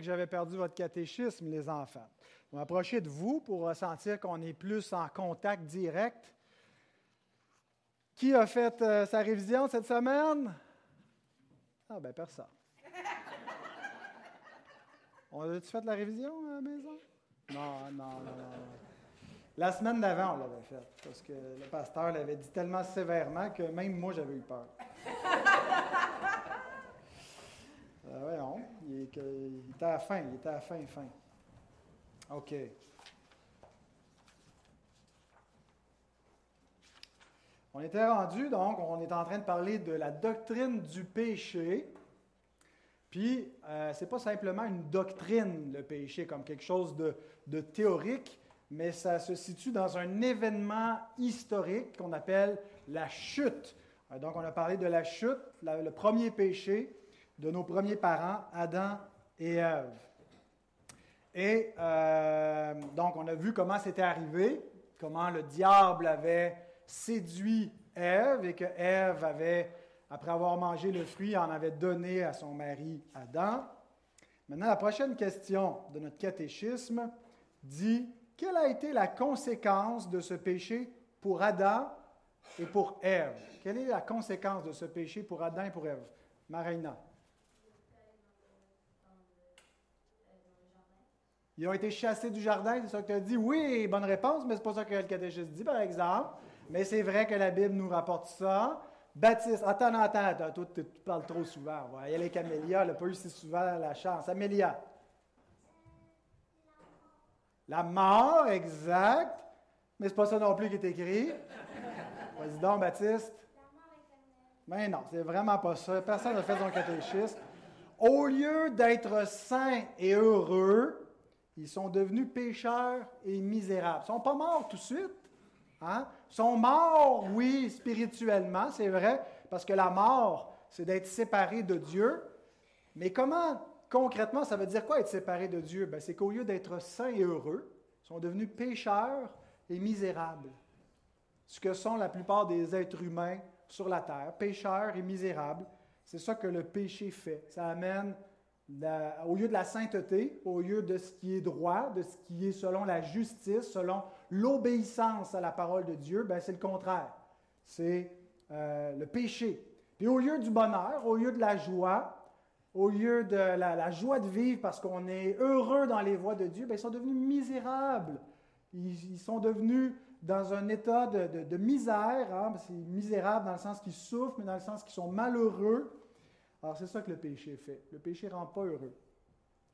que j'avais perdu votre catéchisme, les enfants. M'approcher de vous pour ressentir qu'on est plus en contact direct. Qui a fait euh, sa révision cette semaine? Ah, ben personne. On a-tu fait la révision à la maison? Non, non, non, non. La semaine d'avant, on l'avait fait, parce que le pasteur l'avait dit tellement sévèrement que même moi, j'avais eu peur. Ah voyons, il, était à fin, il était à la fin, fin. OK. On était rendu, donc, on est en train de parler de la doctrine du péché. Puis, euh, ce n'est pas simplement une doctrine, le péché, comme quelque chose de, théorique, mais ça se situe dans un événement historique qu'on appelle la chute. Euh, donc, on a parlé de la chute, le premier péché de nos premiers parents, Adam et Ève. Et euh, donc, on a vu comment c'était arrivé, comment le diable avait séduit Ève et que Ève avait, après avoir mangé le fruit, en avait donné à son mari Adam. Maintenant, la prochaine question de notre catéchisme dit quelle a été la conséquence de ce péché pour Adam et pour Ève? Quelle est la conséquence de ce péché pour Adam et pour Ève? Marina. Ils ont été chassés du jardin, c'est ça que tu as dit? Oui, bonne réponse, mais c'est pas ça que le catéchisme dit, par exemple. Mais c'est vrai que la Bible nous rapporte ça. Baptiste, attends, attends, attends, toi, tu parles trop souvent. Va y aller avec Amélia, elle n'a pas eu si souvent la chance. Amélia. La mort, exact. Mais c'est pas ça non plus qui est écrit. Vas-y donc, Baptiste. Mais non, c'est vraiment pas ça. Personne n'a fait son catéchisme. Au lieu d'être saints et heureux, ils sont devenus pécheurs et misérables. Ils ne sont pas morts tout de suite. Hein? Ils sont morts, oui, spirituellement, c'est vrai, parce que la mort, c'est d'être séparé de Dieu. Mais comment, concrètement, ça veut dire quoi être séparé de Dieu? Ben, c'est qu'au lieu d'être saints et heureux, ils sont devenus pécheurs et misérables. Ce que sont la plupart des êtres humains sur la terre, pécheurs et misérables. C'est ça que le péché fait. Ça amène, au lieu de la sainteté, au lieu de ce qui est droit, de ce qui est selon la justice, selon l'obéissance à la parole de Dieu, ben, c'est le contraire. C'est euh, le péché. Puis au lieu du bonheur, au lieu de la joie, au lieu de la, joie de vivre parce qu'on est heureux dans les voies de Dieu, ben, ils sont devenus misérables. Ils, sont devenus dans un état de misère. hein. C'est misérable dans le sens qu'ils souffrent, mais dans le sens qu'ils sont malheureux. Alors c'est ça que le péché fait. Le péché ne rend pas heureux.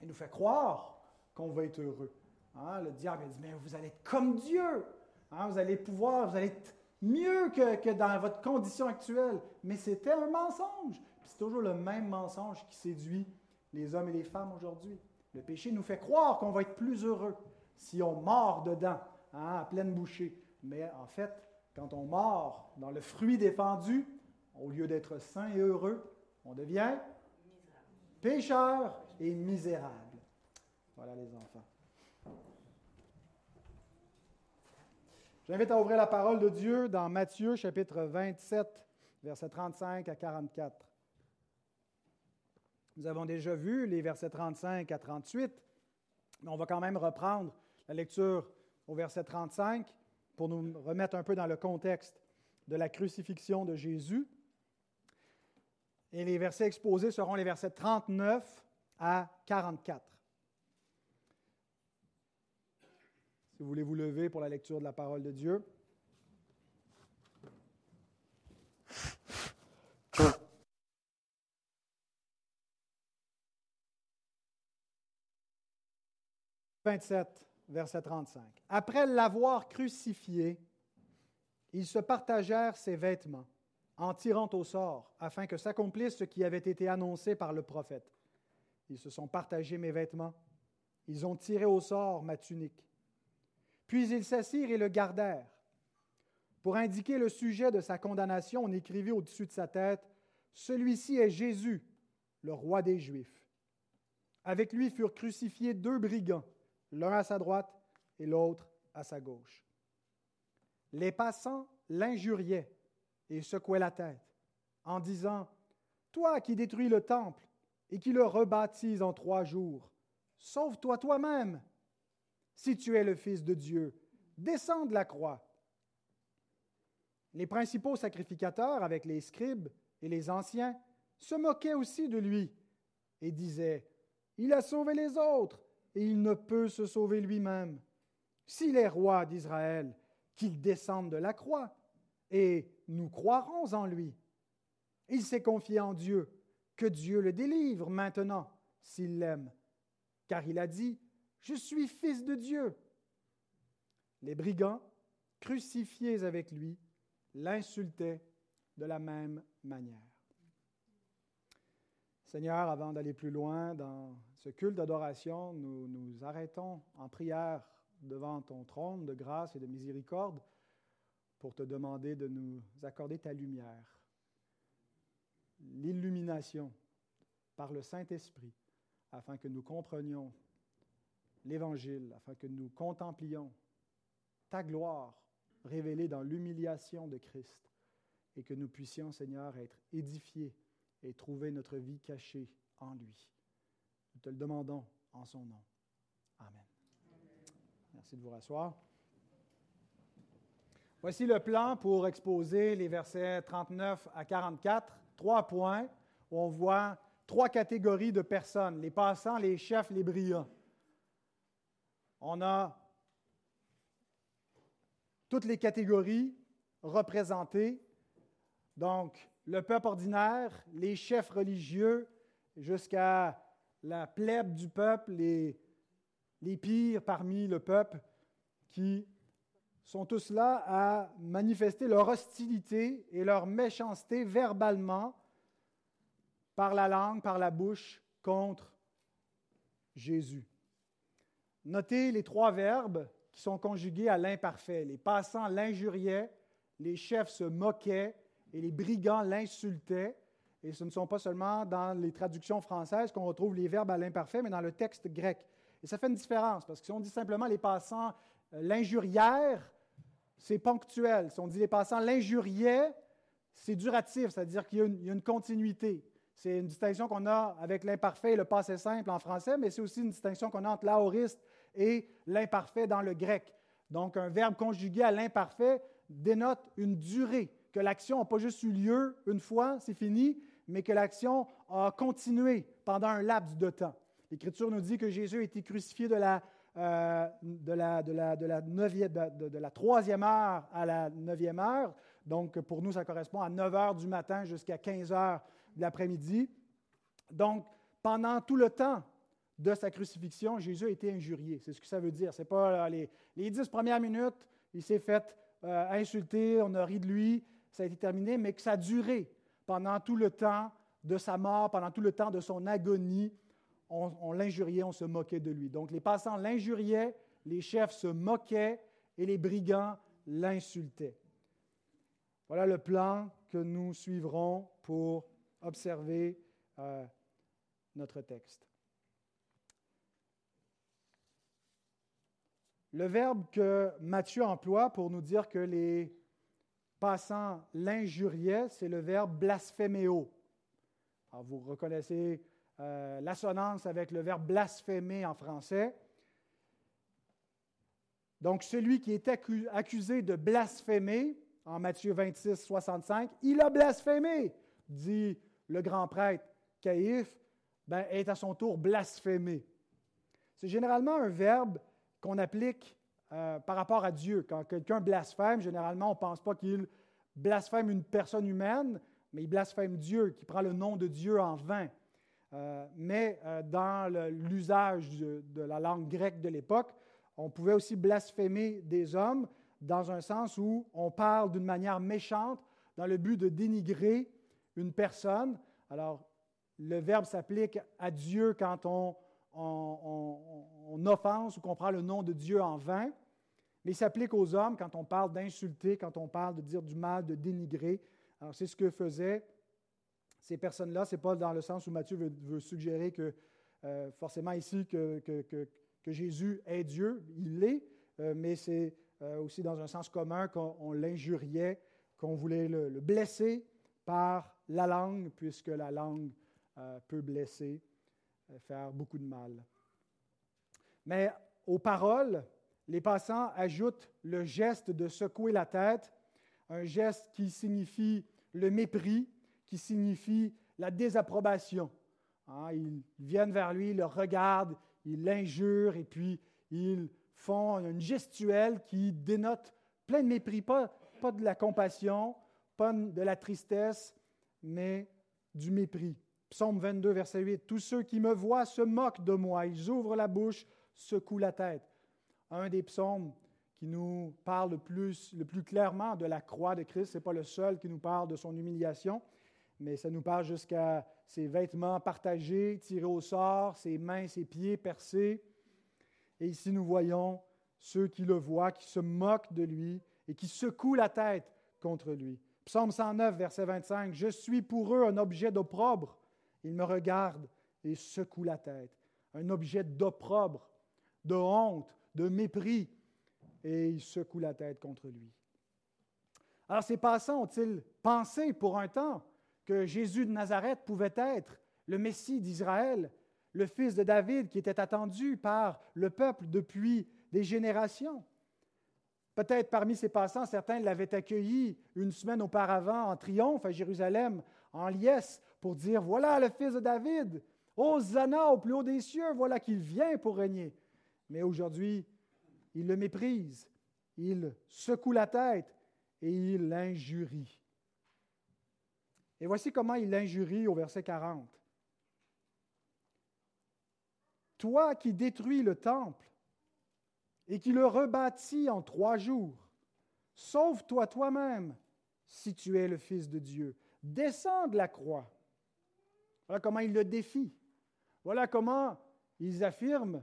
Il nous fait croire qu'on va être heureux. Hein, Le diable il dit, mais vous allez être comme Dieu. Hein, Vous allez pouvoir, vous allez être mieux que, dans votre condition actuelle. Mais c'était un mensonge. C'est toujours le même mensonge qui séduit les hommes et les femmes aujourd'hui. Le péché nous fait croire qu'on va être plus heureux si on mord dedans, hein, à pleine bouchée. Mais en fait, quand on mord dans le fruit défendu, au lieu d'être sain et heureux, on devient pécheur et misérable. Voilà les enfants. J'invite à ouvrir la parole de Dieu dans Matthieu chapitre 27, versets 35 à 44. Nous avons déjà vu les versets 35 à 38, mais on va quand même reprendre la lecture au verset 35 pour nous remettre un peu dans le contexte de la crucifixion de Jésus. Et les versets exposés seront les versets 39 à 44. Si vous voulez vous lever pour la lecture de la parole de Dieu. « 27, verset 35. Après l'avoir crucifié, ils se partagèrent ses vêtements en tirant au sort, afin que s'accomplisse ce qui avait été annoncé par le prophète. Ils se sont partagés mes vêtements, ils ont tiré au sort ma tunique. Puis ils s'assirent et le gardèrent. Pour indiquer le sujet de sa condamnation, on écrivit au-dessus de sa tête, Celui-ci est Jésus, le roi des Juifs. Avec lui furent crucifiés deux brigands, l'un à sa droite et l'autre à sa gauche. Les passants l'injuriaient et secouaient la tête en disant, Toi qui détruis le temple et qui le rebaptises en trois jours, sauve-toi toi-même. Si tu es le Fils de Dieu, descends de la croix. Les principaux sacrificateurs, avec les scribes et les anciens, se moquaient aussi de lui et disaient, Il a sauvé les autres et il ne peut se sauver lui-même. S'il est roi d'Israël, qu'il descende de la croix, et nous croirons en lui. Il s'est confié en Dieu, que Dieu le délivre maintenant, s'il l'aime, car il a dit, Je suis fils de Dieu. Les brigands, crucifiés avec lui, l'insultaient de la même manière. Seigneur, avant d'aller plus loin dans ce culte d'adoration, nous nous arrêtons en prière devant ton trône de grâce et de miséricorde pour te demander de nous accorder ta lumière, l'illumination par le Saint-Esprit, afin que nous comprenions l'Évangile, afin que nous contemplions ta gloire révélée dans l'humiliation de Christ et que nous puissions, Seigneur, être édifiés et trouver notre vie cachée en lui. Nous te le demandons en son nom. Amen. Merci de vous rasseoir. Voici le plan pour exposer les versets 39 à 44. Trois points où on voit trois catégories de personnes, les passants, les chefs, les brillants. On a toutes les catégories représentées. Donc, le peuple ordinaire, les chefs religieux, jusqu'à la plèbe du peuple, les, les pires parmi le peuple, qui sont tous là à manifester leur hostilité et leur méchanceté verbalement par la langue, par la bouche contre Jésus. Notez les trois verbes qui sont conjugués à l'imparfait. Les passants l'injuriaient, les chefs se moquaient et les brigands l'insultaient. Et ce ne sont pas seulement dans les traductions françaises qu'on retrouve les verbes à l'imparfait, mais dans le texte grec. Et ça fait une différence, parce que si on dit simplement les passants euh, l'injurièrent, c'est ponctuel. Si on dit les passants l'injuriaient, c'est duratif, c'est-à-dire qu'il y, a une continuité. C'est une distinction qu'on a avec l'imparfait et le passé simple en français, mais c'est aussi une distinction qu'on a entre l'aoriste et l'imparfait dans le grec. Donc, un verbe conjugué à l'imparfait dénote une durée que l'action n'a pas juste eu lieu une fois, c'est fini, mais que l'action a continué pendant un laps de temps. L'Écriture nous dit que Jésus a été crucifié de la, de, la troisième heure à la neuvième heure. Donc, pour nous, ça correspond à 9 heures du matin jusqu'à 15 heures de l'après-midi. Donc, pendant tout le temps de sa crucifixion, Jésus a été injurié. C'est ce que ça veut dire. Ce n'est pas les, les, dix premières minutes, il s'est fait euh, insulter, on a ri de lui, ça a été terminé, mais que ça a duré pendant tout le temps de sa mort, pendant tout le temps de son agonie. On, l'injuriait, on se moquait de lui. Donc les passants l'injuriaient, les chefs se moquaient et les brigands l'insultaient. Voilà le plan que nous suivrons pour observer euh, notre texte. Le verbe que Matthieu emploie pour nous dire que les passant l'injuriait, c'est le verbe blasphéméo. Vous reconnaissez euh, l'assonance avec le verbe blasphémer en français. Donc, celui qui est accusé de blasphémer, en Matthieu 26, 65, il a blasphémé, dit le grand prêtre Caïphe, ben, est à son tour blasphémé. C'est généralement un verbe qu'on applique euh, par rapport à Dieu. Quand quelqu'un blasphème, généralement, on ne pense pas qu'il blasphème une personne humaine, mais il blasphème Dieu, qui prend le nom de Dieu en vain. Euh, mais euh, dans l'usage de, la langue grecque de l'époque, on pouvait aussi blasphémer des hommes dans un sens où on parle d'une manière méchante dans le but de dénigrer une personne. Alors, le verbe s'applique à Dieu quand on, on, offense ou qu'on prend le nom de Dieu en vain, mais il s'applique aux hommes quand on parle d'insulter, quand on parle de dire du mal, de dénigrer. Alors, c'est ce que faisaient ces personnes-là. Ce n'est pas dans le sens où Matthieu veut, suggérer que, euh, forcément ici, que, que, Jésus est Dieu. Il l'est, euh, mais c'est euh, aussi dans un sens commun qu'on l'injuriait, qu'on voulait le, le, blesser par la langue, puisque la langue peut blesser. Faire beaucoup de mal. Mais aux paroles, les passants ajoutent le geste de secouer la tête, un geste qui signifie le mépris, qui signifie la désapprobation. Hein, ils viennent vers lui, le regardent, ils l'injurent et puis ils font une gestuelle qui dénote plein de mépris, pas, pas de la compassion, pas de la tristesse, mais du mépris. Psaume 22, verset 8. Tous ceux qui me voient se moquent de moi. Ils ouvrent la bouche, secouent la tête. Un des psaumes qui nous parle le plus, le plus clairement de la croix de Christ. Ce n'est pas le seul qui nous parle de son humiliation, mais ça nous parle jusqu'à ses vêtements partagés, tirés au sort, ses mains, ses pieds percés. Et ici, nous voyons ceux qui le voient, qui se moquent de lui et qui secouent la tête contre lui. Psaume 109, verset 25, Je suis pour eux un objet d'opprobre. Ils me regardent et secouent la tête. Un objet d'opprobre, de honte, de mépris. Et ils secouent la tête contre lui. Alors ces passants ont-ils pensé pour un temps que Jésus de Nazareth pouvait être le Messie d'Israël, le fils de David qui était attendu par le peuple depuis des générations? Peut-être parmi ces passants, certains l'avaient accueilli une semaine auparavant en triomphe à Jérusalem, en liesse, pour dire Voilà le fils de David, Hosanna au plus haut des cieux, voilà qu'il vient pour régner. Mais aujourd'hui, il le méprise, il secoue la tête et il l'injurie. Et voici comment il l'injurie au verset 40. Toi qui détruis le temple et qui le rebâtis en trois jours. Sauve-toi toi-même si tu es le Fils de Dieu. Descends de la croix. Voilà comment il le défie. Voilà comment ils affirment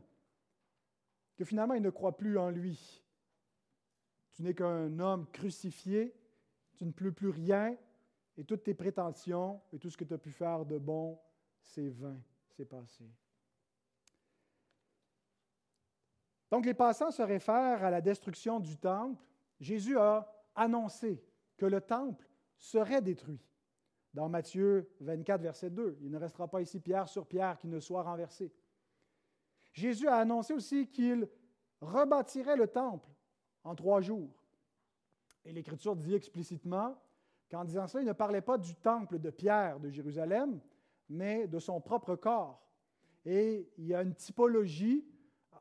que finalement, ils ne croient plus en lui. Tu n'es qu'un homme crucifié, tu ne peux plus rien, et toutes tes prétentions et tout ce que tu as pu faire de bon, c'est vain, c'est passé. Donc les passants se réfèrent à la destruction du temple. Jésus a annoncé que le temple serait détruit. Dans Matthieu 24, verset 2, il ne restera pas ici pierre sur pierre qui ne soit renversé. Jésus a annoncé aussi qu'il rebâtirait le temple en trois jours. Et l'Écriture dit explicitement qu'en disant cela, il ne parlait pas du temple de Pierre de Jérusalem, mais de son propre corps. Et il y a une typologie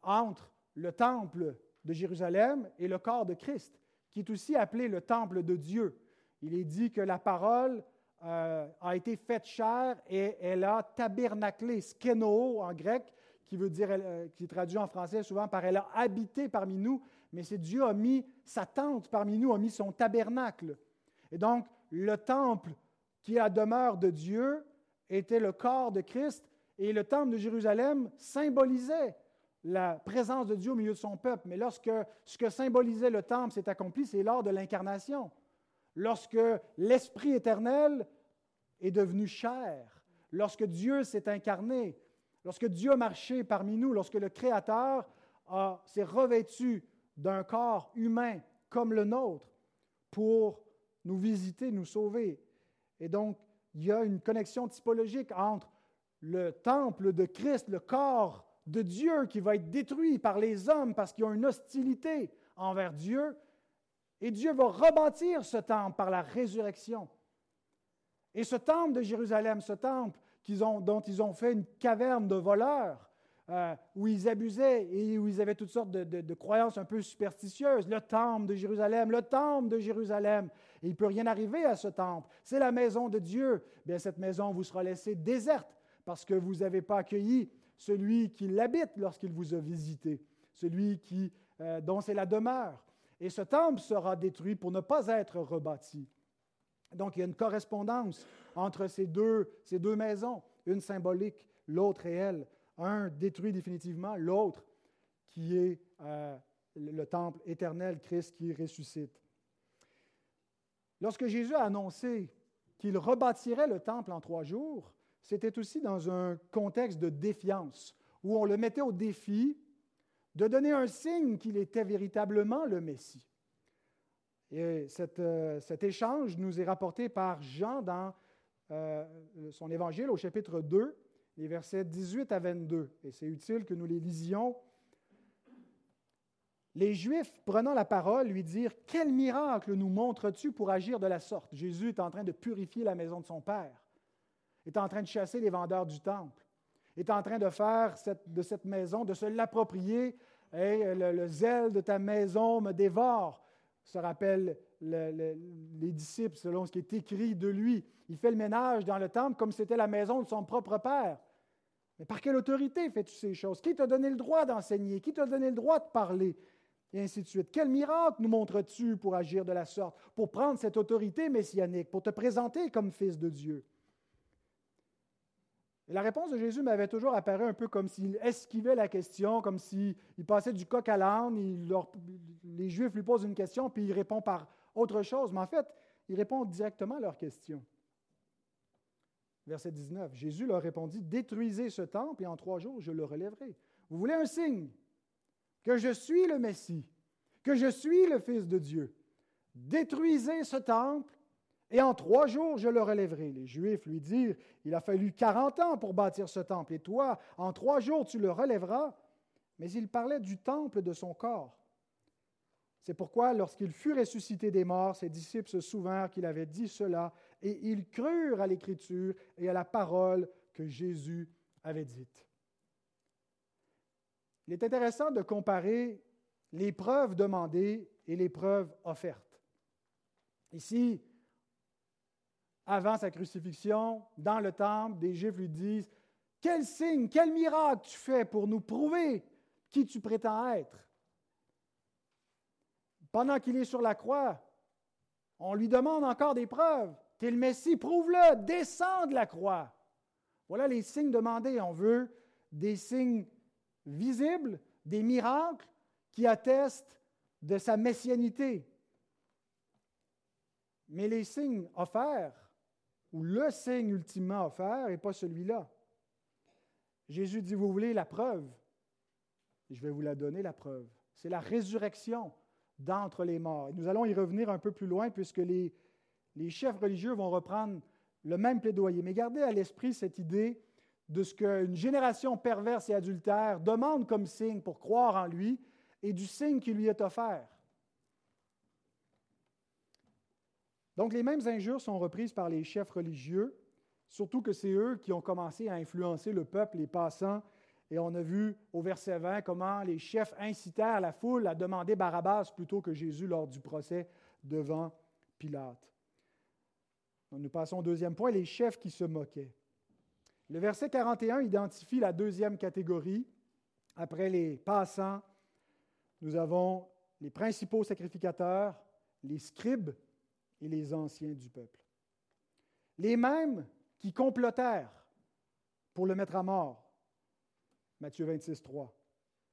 entre le temple de Jérusalem et le corps de Christ, qui est aussi appelé le temple de Dieu. Il est dit que la parole euh, a été faite chair et elle a tabernaclé, skeno en grec, qui veut dire, euh, qui est traduit en français souvent par elle a habité parmi nous, mais c'est Dieu a mis sa tente parmi nous, a mis son tabernacle. Et donc, le temple qui est la demeure de Dieu était le corps de Christ et le temple de Jérusalem symbolisait la présence de Dieu au milieu de son peuple. Mais lorsque ce que symbolisait le temple s'est accompli, c'est lors de l'incarnation. Lorsque l'Esprit éternel est devenu chair, lorsque Dieu s'est incarné, lorsque Dieu a marché parmi nous, lorsque le Créateur s'est revêtu d'un corps humain comme le nôtre pour nous visiter, nous sauver. Et donc, il y a une connexion typologique entre le temple de Christ, le corps de Dieu qui va être détruit par les hommes parce qu'ils ont une hostilité envers Dieu. Et Dieu va rebâtir ce temple par la résurrection. Et ce temple de Jérusalem, ce temple ont, dont ils ont fait une caverne de voleurs, euh, où ils abusaient et où ils avaient toutes sortes de, croyances un peu superstitieuses. Le temple de Jérusalem, le temple de Jérusalem. Il ne peut rien arriver à ce temple. C'est la maison de Dieu. Bien, cette maison vous sera laissée déserte parce que vous n'avez pas accueilli celui qui l'habite lorsqu'il vous a visité, celui qui, euh, dont c'est la demeure. Et ce temple sera détruit pour ne pas être rebâti. Donc il y a une correspondance entre ces deux, maisons, une symbolique, l'autre réelle. Un détruit définitivement, l'autre qui est euh, le temple éternel, Christ qui ressuscite. Lorsque Jésus a annoncé qu'il rebâtirait le temple en trois jours, c'était aussi dans un contexte de défiance, où on le mettait au défi de donner un signe qu'il était véritablement le Messie. Et euh, cet échange nous est rapporté par Jean dans euh, son évangile au chapitre 2, les versets 18 à 22. Et c'est utile que nous les lisions Les Juifs, prenant la parole, lui dirent Quel miracle nous montres-tu pour agir de la sorte Jésus est en train de purifier la maison de son Père, est en train de chasser les vendeurs du temple, est en train de faire de cette maison, de se l'approprier. Et le, zèle de ta maison me dévore, se rappellent les disciples selon ce qui est écrit de lui. Il fait le ménage dans le temple comme c'était la maison de son propre Père. Mais par quelle autorité fais-tu ces choses? Qui t'a donné le droit d'enseigner? Qui t'a donné le droit de parler? Et ainsi de suite. Quel miracle nous montres-tu pour agir de la sorte, pour prendre cette autorité messianique, pour te présenter comme fils de Dieu? Et la réponse de Jésus m'avait toujours apparu un peu comme s'il esquivait la question, comme s'il passait du coq à l'âne, les Juifs lui posent une question, puis il répond par autre chose. Mais en fait, il répond directement à leur question. Verset 19. Jésus leur répondit Détruisez ce temple et en trois jours je le relèverai. Vous voulez un signe? Que je suis le Messie, que je suis le Fils de Dieu. Détruisez ce temple et en trois jours je le relèverai. Les Juifs lui dirent, il a fallu quarante ans pour bâtir ce temple, et toi, en trois jours tu le relèveras. Mais il parlait du temple de son corps. C'est pourquoi, lorsqu'il fut ressuscité des morts, ses disciples se souvinrent qu'il avait dit cela, et ils crurent à l'Écriture et à la parole que Jésus avait dite. Il est intéressant de comparer les preuves demandées et les preuves offertes. Ici, avant sa crucifixion, dans le temple, des Juifs lui disent Quel signe, quel miracle tu fais pour nous prouver qui tu prétends être Pendant qu'il est sur la croix, on lui demande encore des preuves. Tu es le Messie, prouve-le, descends de la croix. Voilà les signes demandés. On veut des signes visibles, des miracles qui attestent de sa messianité. Mais les signes offerts, ou le signe ultimement offert, n'est pas celui-là. Jésus dit, vous voulez la preuve Je vais vous la donner, la preuve. C'est la résurrection d'entre les morts. Et nous allons y revenir un peu plus loin puisque les, les chefs religieux vont reprendre le même plaidoyer. Mais gardez à l'esprit cette idée de ce qu'une génération perverse et adultère demande comme signe pour croire en lui et du signe qui lui est offert. Donc les mêmes injures sont reprises par les chefs religieux, surtout que c'est eux qui ont commencé à influencer le peuple, les passants, et on a vu au verset 20 comment les chefs incitèrent la foule à demander Barabbas plutôt que Jésus lors du procès devant Pilate. nous passons au deuxième point, les chefs qui se moquaient. Le verset 41 identifie la deuxième catégorie. Après les passants, nous avons les principaux sacrificateurs, les scribes et les anciens du peuple. Les mêmes qui complotèrent pour le mettre à mort. Matthieu 26, 3.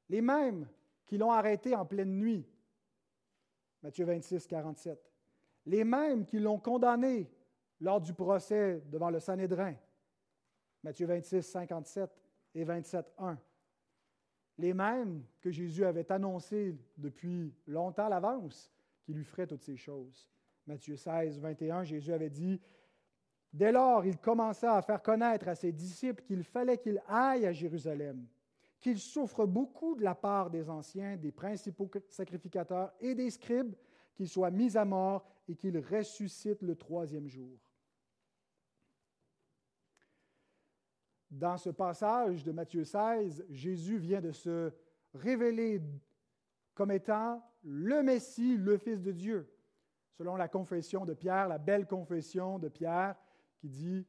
Les mêmes qui l'ont arrêté en pleine nuit. Matthieu 26, 47. Les mêmes qui l'ont condamné lors du procès devant le Sanhédrin. Matthieu 26, 57 et 27, 1. Les mêmes que Jésus avait annoncés depuis longtemps à l'avance qu'il lui ferait toutes ces choses. Matthieu 16, 21, Jésus avait dit Dès lors, il commença à faire connaître à ses disciples qu'il fallait qu'il aille à Jérusalem, qu'il souffre beaucoup de la part des anciens, des principaux sacrificateurs et des scribes, qu'il soit mis à mort et qu'il ressuscite le troisième jour. Dans ce passage de Matthieu 16, Jésus vient de se révéler comme étant le Messie, le Fils de Dieu, selon la confession de Pierre, la belle confession de Pierre qui dit,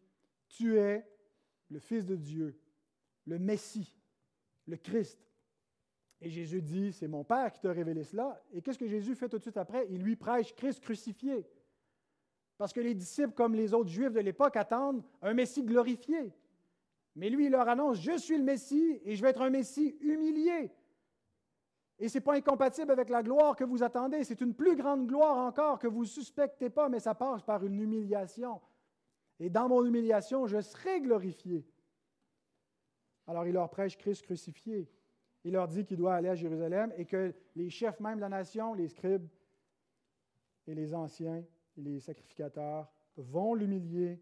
Tu es le Fils de Dieu, le Messie, le Christ. Et Jésus dit, c'est mon Père qui t'a révélé cela. Et qu'est-ce que Jésus fait tout de suite après? Il lui prêche Christ crucifié. Parce que les disciples, comme les autres Juifs de l'époque, attendent un Messie glorifié. Mais lui, il leur annonce, je suis le Messie et je vais être un Messie humilié. Et ce n'est pas incompatible avec la gloire que vous attendez. C'est une plus grande gloire encore que vous ne suspectez pas, mais ça passe par une humiliation. Et dans mon humiliation, je serai glorifié. Alors il leur prêche Christ crucifié. Il leur dit qu'il doit aller à Jérusalem et que les chefs même de la nation, les scribes et les anciens les sacrificateurs vont l'humilier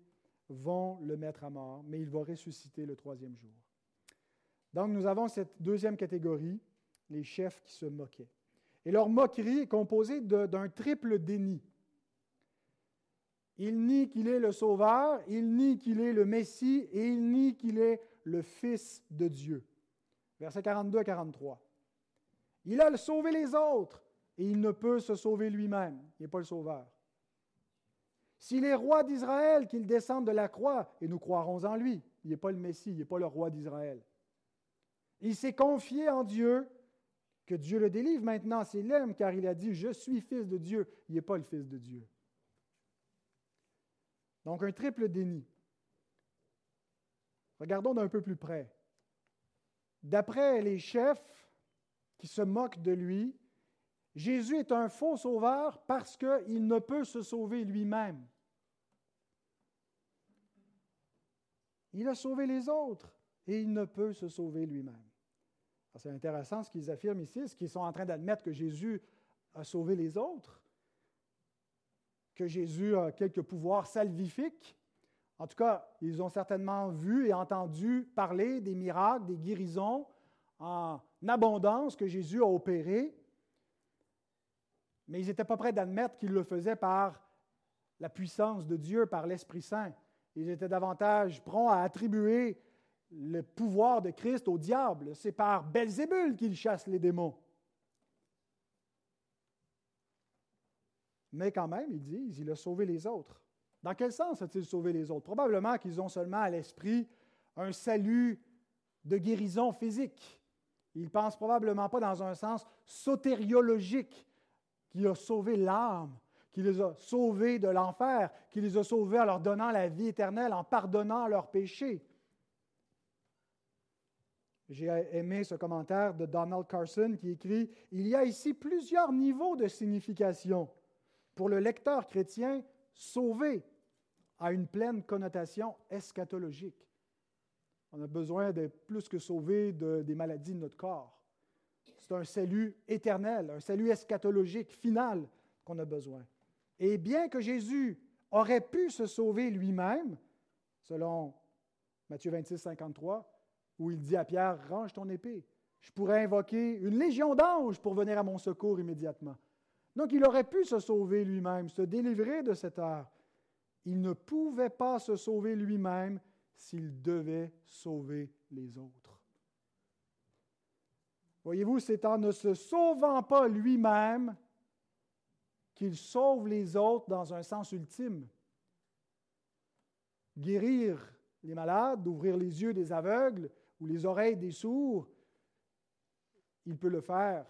vont le mettre à mort, mais il va ressusciter le troisième jour. Donc nous avons cette deuxième catégorie, les chefs qui se moquaient. Et leur moquerie est composée d'un triple déni. Il nie qu'il est le Sauveur, il nie qu'il est le Messie et il nie qu'il est le Fils de Dieu. Versets 42 à 43. Il a sauvé les autres et il ne peut se sauver lui-même. Il n'est pas le Sauveur. S'il est roi d'Israël, qu'il descende de la croix, et nous croirons en lui. Il n'est pas le Messie, il n'est pas le roi d'Israël. Il s'est confié en Dieu, que Dieu le délivre maintenant, c'est l'homme, car il a dit, je suis fils de Dieu. Il n'est pas le fils de Dieu. Donc un triple déni. Regardons d'un peu plus près. D'après les chefs qui se moquent de lui, Jésus est un faux sauveur parce qu'il ne peut se sauver lui-même. Il a sauvé les autres et il ne peut se sauver lui-même. C'est intéressant ce qu'ils affirment ici, ce qu'ils sont en train d'admettre que Jésus a sauvé les autres, que Jésus a quelques pouvoirs salvifiques. En tout cas, ils ont certainement vu et entendu parler des miracles, des guérisons en abondance que Jésus a opérés, mais ils n'étaient pas prêts d'admettre qu'il le faisait par la puissance de Dieu, par l'Esprit Saint. Ils étaient davantage prompts à attribuer le pouvoir de Christ au diable. C'est par Belzébul qu'il chasse les démons. Mais quand même, ils disent, il a sauvé les autres. Dans quel sens a-t-il sauvé les autres? Probablement qu'ils ont seulement à l'esprit un salut de guérison physique. Ils ne pensent probablement pas dans un sens sotériologique, qu'il a sauvé l'âme, qu'il les a sauvés de l'enfer, qu'il les a sauvés en leur donnant la vie éternelle, en pardonnant leurs péchés. J'ai aimé ce commentaire de Donald Carson qui écrit Il y a ici plusieurs niveaux de signification. Pour le lecteur chrétien, sauvé a une pleine connotation eschatologique. On a besoin de plus que sauver des maladies de notre corps. C'est un salut éternel, un salut eschatologique final qu'on a besoin. Et bien que Jésus aurait pu se sauver lui-même, selon Matthieu 26, 53, où il dit à Pierre, range ton épée. Je pourrais invoquer une légion d'anges pour venir à mon secours immédiatement. Donc il aurait pu se sauver lui-même, se délivrer de cette heure. Il ne pouvait pas se sauver lui-même s'il devait sauver les autres. Voyez-vous, c'est en ne se sauvant pas lui-même qu'il sauve les autres dans un sens ultime. Guérir les malades, ouvrir les yeux des aveugles, ou les oreilles des sourds, il peut le faire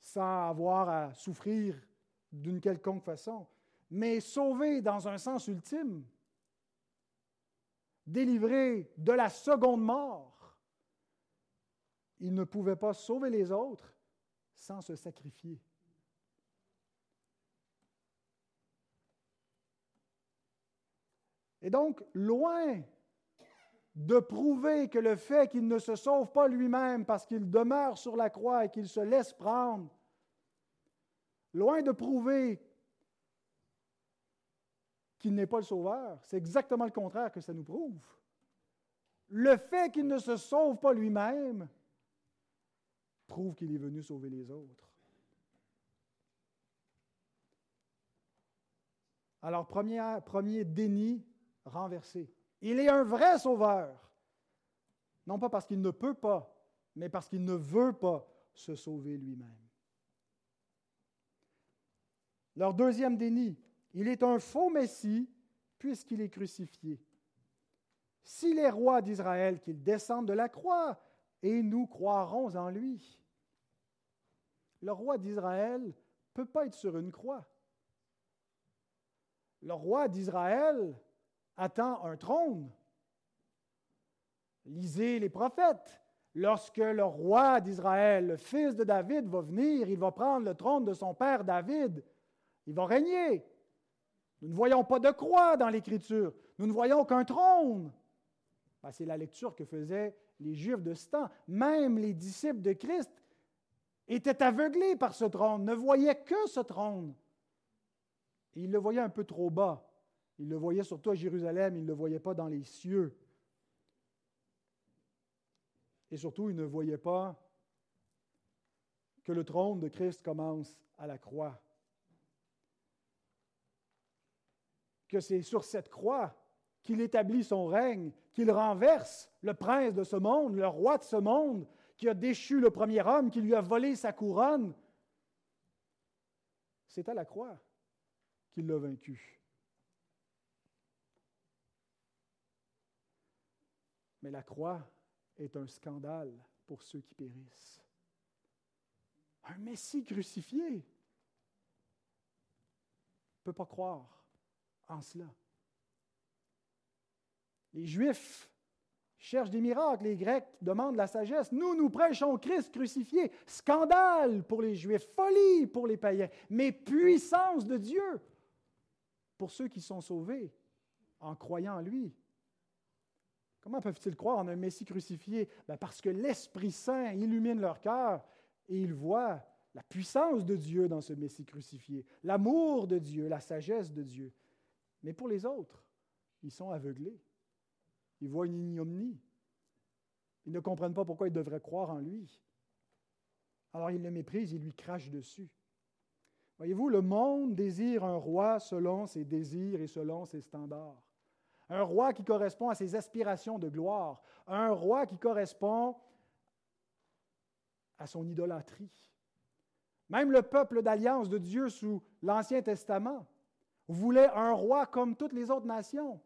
sans avoir à souffrir d'une quelconque façon. Mais sauver dans un sens ultime, délivré de la seconde mort, il ne pouvait pas sauver les autres sans se sacrifier. Et donc, loin de prouver que le fait qu'il ne se sauve pas lui-même parce qu'il demeure sur la croix et qu'il se laisse prendre, loin de prouver qu'il n'est pas le sauveur, c'est exactement le contraire que ça nous prouve. Le fait qu'il ne se sauve pas lui-même prouve qu'il est venu sauver les autres. Alors, premier, premier déni renversé. Il est un vrai sauveur. Non pas parce qu'il ne peut pas, mais parce qu'il ne veut pas se sauver lui-même. Leur deuxième déni, il est un faux Messie puisqu'il est crucifié. S'il est roi d'Israël, qu'il descende de la croix, et nous croirons en lui. Le roi d'Israël ne peut pas être sur une croix. Le roi d'Israël attend un trône. Lisez les prophètes. Lorsque le roi d'Israël, le fils de David, va venir, il va prendre le trône de son père David. Il va régner. Nous ne voyons pas de croix dans l'Écriture. Nous ne voyons qu'un trône. Ben, c'est la lecture que faisaient les Juifs de ce temps. Même les disciples de Christ étaient aveuglés par ce trône, ne voyaient que ce trône. Ils le voyaient un peu trop bas. Il le voyait surtout à Jérusalem, il ne le voyait pas dans les cieux. Et surtout, il ne voyait pas que le trône de Christ commence à la croix. Que c'est sur cette croix qu'il établit son règne, qu'il renverse le prince de ce monde, le roi de ce monde, qui a déchu le premier homme, qui lui a volé sa couronne. C'est à la croix qu'il l'a vaincu. Mais la croix est un scandale pour ceux qui périssent. Un Messie crucifié ne peut pas croire en cela. Les Juifs cherchent des miracles, les Grecs demandent la sagesse. Nous, nous prêchons Christ crucifié. Scandale pour les Juifs, folie pour les païens, mais puissance de Dieu pour ceux qui sont sauvés en croyant en lui. Comment peuvent-ils croire en un Messie crucifié? Ben, Parce que l'Esprit Saint illumine leur cœur et ils voient la puissance de Dieu dans ce Messie crucifié, l'amour de Dieu, la sagesse de Dieu. Mais pour les autres, ils sont aveuglés. Ils voient une ignominie. Ils ne comprennent pas pourquoi ils devraient croire en lui. Alors ils le méprisent, ils lui crachent dessus. Voyez-vous, le monde désire un roi selon ses désirs et selon ses standards un roi qui correspond à ses aspirations de gloire, un roi qui correspond à son idolâtrie. Même le peuple d'alliance de Dieu sous l'Ancien Testament voulait un roi comme toutes les autres nations.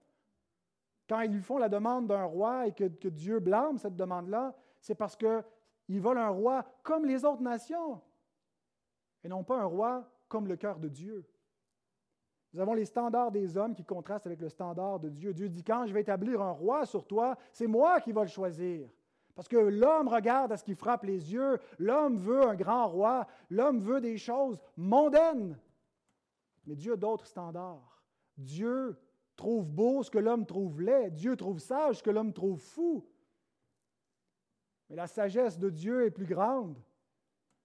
Quand ils lui font la demande d'un roi et que, Dieu blâme cette demande-là, c'est parce qu'ils veulent un roi comme les autres nations et non pas un roi comme le cœur de Dieu. Nous avons les standards des hommes qui contrastent avec le standard de Dieu. Dieu dit, quand je vais établir un roi sur toi, c'est moi qui vais le choisir. Parce que l'homme regarde à ce qui frappe les yeux, l'homme veut un grand roi, l'homme veut des choses mondaines. Mais Dieu a d'autres standards. Dieu trouve beau ce que l'homme trouve laid, Dieu trouve sage ce que l'homme trouve fou. Mais la sagesse de Dieu est plus grande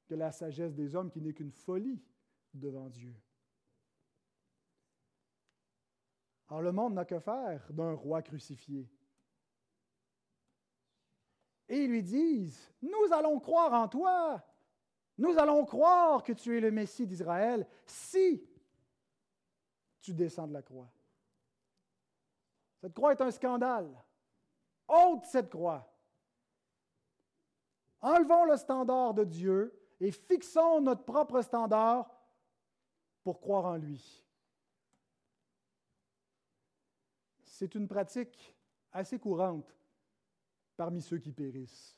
que la sagesse des hommes qui n'est qu'une folie devant Dieu. Alors le monde n'a que faire d'un roi crucifié. Et ils lui disent, nous allons croire en toi, nous allons croire que tu es le Messie d'Israël si tu descends de la croix. Cette croix est un scandale. Ôte cette croix. Enlevons le standard de Dieu et fixons notre propre standard pour croire en lui. c'est une pratique assez courante parmi ceux qui périssent.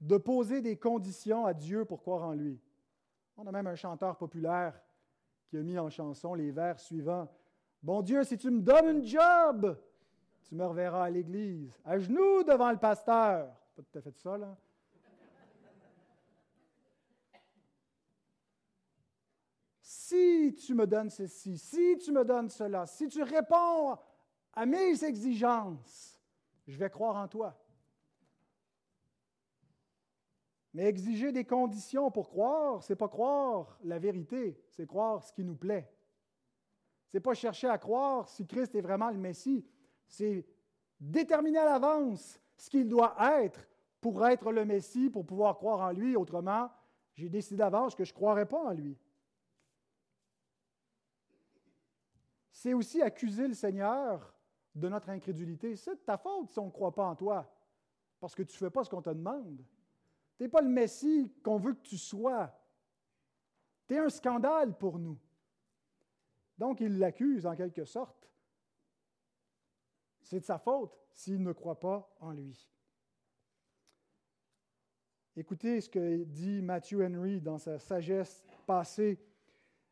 De poser des conditions à Dieu pour croire en lui. On a même un chanteur populaire qui a mis en chanson les vers suivants. Bon Dieu, si tu me donnes un job, tu me reverras à l'église, à genoux devant le pasteur. Pas tout à fait ça, là. si tu me donnes ceci, si tu me donnes cela, si tu réponds à mes exigences, je vais croire en toi. Mais exiger des conditions pour croire, c'est pas croire la vérité, c'est croire ce qui nous plaît. C'est pas chercher à croire si Christ est vraiment le Messie, c'est déterminer à l'avance ce qu'il doit être pour être le Messie, pour pouvoir croire en lui. Autrement, j'ai décidé d'avance que je ne croirais pas en lui. c'est aussi accuser le Seigneur de notre incrédulité. C'est de ta faute si on ne croit pas en toi, parce que tu ne fais pas ce qu'on te demande. Tu n'es pas le Messie qu'on veut que tu sois. Tu es un scandale pour nous. Donc, il l'accuse en quelque sorte. C'est de sa faute s'il ne croit pas en lui. Écoutez ce que dit Matthew Henry dans sa sagesse passée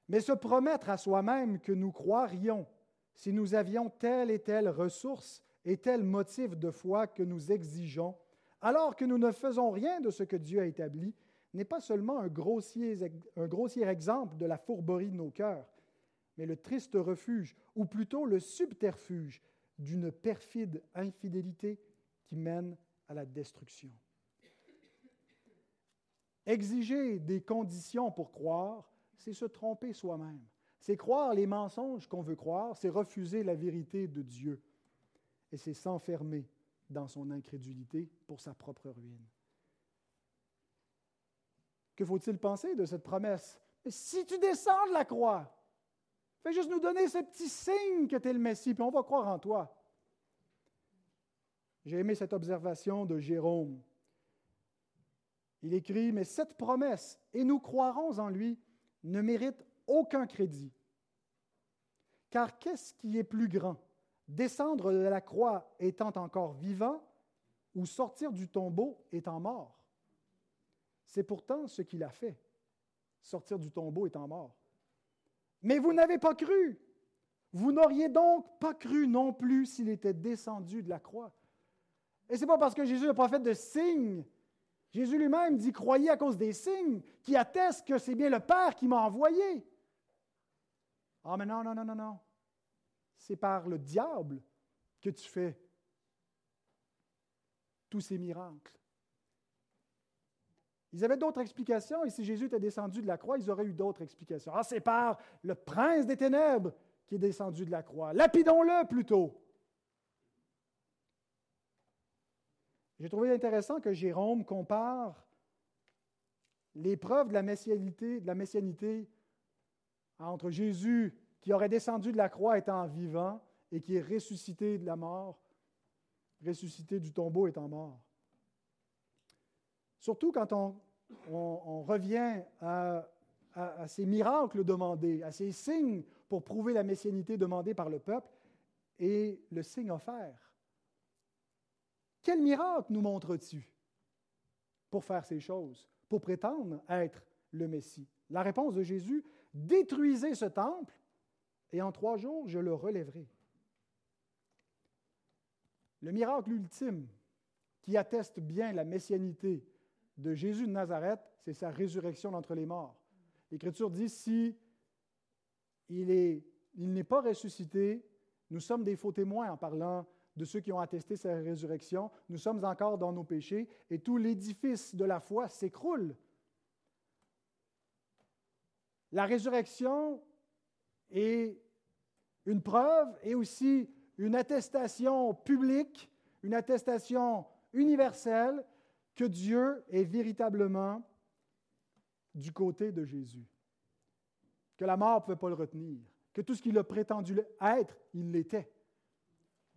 mais se promettre à soi-même que nous croirions si nous avions telle et telle ressource et tel motif de foi que nous exigeons, alors que nous ne faisons rien de ce que Dieu a établi, n'est pas seulement un grossier, exemple de la fourberie de nos cœurs, mais le triste refuge, ou plutôt le subterfuge d'une perfide infidélité qui mène à la destruction. Exiger des conditions pour croire c'est se tromper soi-même. C'est croire les mensonges qu'on veut croire, c'est refuser la vérité de Dieu. Et c'est s'enfermer dans son incrédulité pour sa propre ruine. Que faut-il penser de cette promesse? Si tu descends de la croix, fais juste nous donner ce petit signe que tu es le Messie, puis on va croire en toi. J'ai aimé cette observation de Jérôme. Il écrit, mais cette promesse, et nous croirons en lui, ne mérite aucun crédit. Car qu'est-ce qui est plus grand? Descendre de la croix étant encore vivant ou sortir du tombeau étant mort? C'est pourtant ce qu'il a fait, sortir du tombeau étant mort. Mais vous n'avez pas cru. Vous n'auriez donc pas cru non plus s'il était descendu de la croix. Et ce n'est pas parce que Jésus n'a pas fait de signes. Jésus lui-même dit croyez à cause des signes qui attestent que c'est bien le Père qui m'a envoyé. Ah, mais non, non, non, non, non. C'est par le diable que tu fais tous ces miracles. Ils avaient d'autres explications, et si Jésus était descendu de la croix, ils auraient eu d'autres explications. Ah, c'est par le prince des ténèbres qui est descendu de la croix. Lapidons-le plutôt. J'ai trouvé intéressant que Jérôme compare les preuves de la messianité, de la messianité entre Jésus qui aurait descendu de la croix étant vivant et qui est ressuscité de la mort, ressuscité du tombeau étant mort. Surtout quand on, revient à, à, ces miracles demandés, à ces signes pour prouver la messianité demandée par le peuple et le signe offert. Quel miracle nous montres-tu pour faire ces choses, pour prétendre être le Messie? La réponse de Jésus, détruisez ce temple et en trois jours, je le relèverai. Le miracle ultime qui atteste bien la messianité de Jésus de Nazareth, c'est sa résurrection d'entre les morts. L'Écriture dit, si il n'est pas ressuscité, nous sommes des faux témoins en parlant de ceux qui ont attesté sa résurrection. Nous sommes encore dans nos péchés et tout l'édifice de la foi s'écroule. La résurrection est une preuve et aussi une attestation publique, une attestation universelle que Dieu est véritablement du côté de Jésus. Que la mort ne pouvait pas le retenir, que tout ce qu'il a prétendu être, il l'était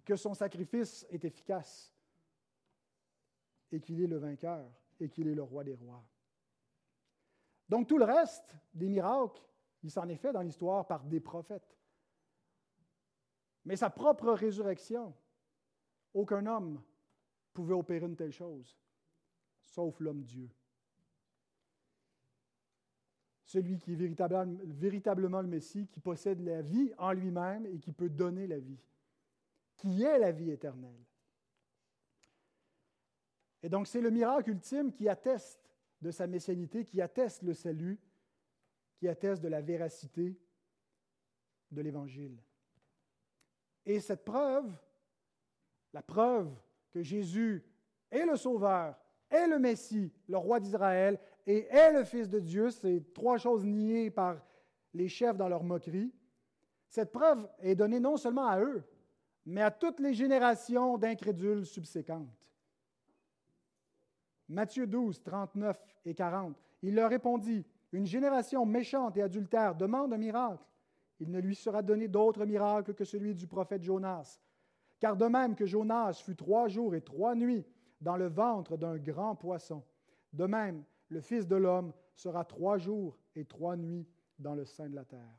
que son sacrifice est efficace et qu'il est le vainqueur et qu'il est le roi des rois. Donc tout le reste des miracles, il s'en est fait dans l'histoire par des prophètes. Mais sa propre résurrection, aucun homme pouvait opérer une telle chose, sauf l'homme Dieu. Celui qui est véritablement, le Messie, qui possède la vie en lui-même et qui peut donner la vie qui est la vie éternelle. Et donc, c'est le miracle ultime qui atteste de sa messianité, qui atteste le salut, qui atteste de la véracité de l'Évangile. Et cette preuve, la preuve que Jésus est le Sauveur, est le Messie, le roi d'Israël, et est le Fils de Dieu, c'est trois choses niées par les chefs dans leur moquerie, cette preuve est donnée non seulement à eux, mais à toutes les générations d'incrédules subséquentes. Matthieu 12, 39 et 40. Il leur répondit, Une génération méchante et adultère demande un miracle. Il ne lui sera donné d'autre miracle que celui du prophète Jonas. Car de même que Jonas fut trois jours et trois nuits dans le ventre d'un grand poisson, de même le Fils de l'homme sera trois jours et trois nuits dans le sein de la terre.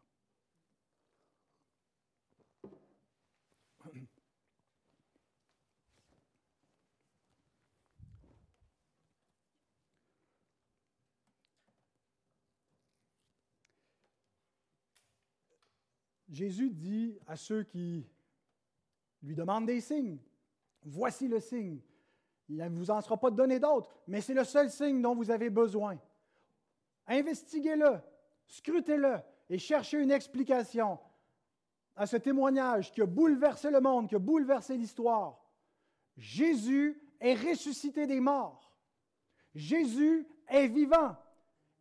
Jésus dit à ceux qui lui demandent des signes, voici le signe. Il ne vous en sera pas donné d'autres, mais c'est le seul signe dont vous avez besoin. Investiguez-le, scrutez-le et cherchez une explication à ce témoignage qui a bouleversé le monde, qui a bouleversé l'histoire. Jésus est ressuscité des morts. Jésus est vivant.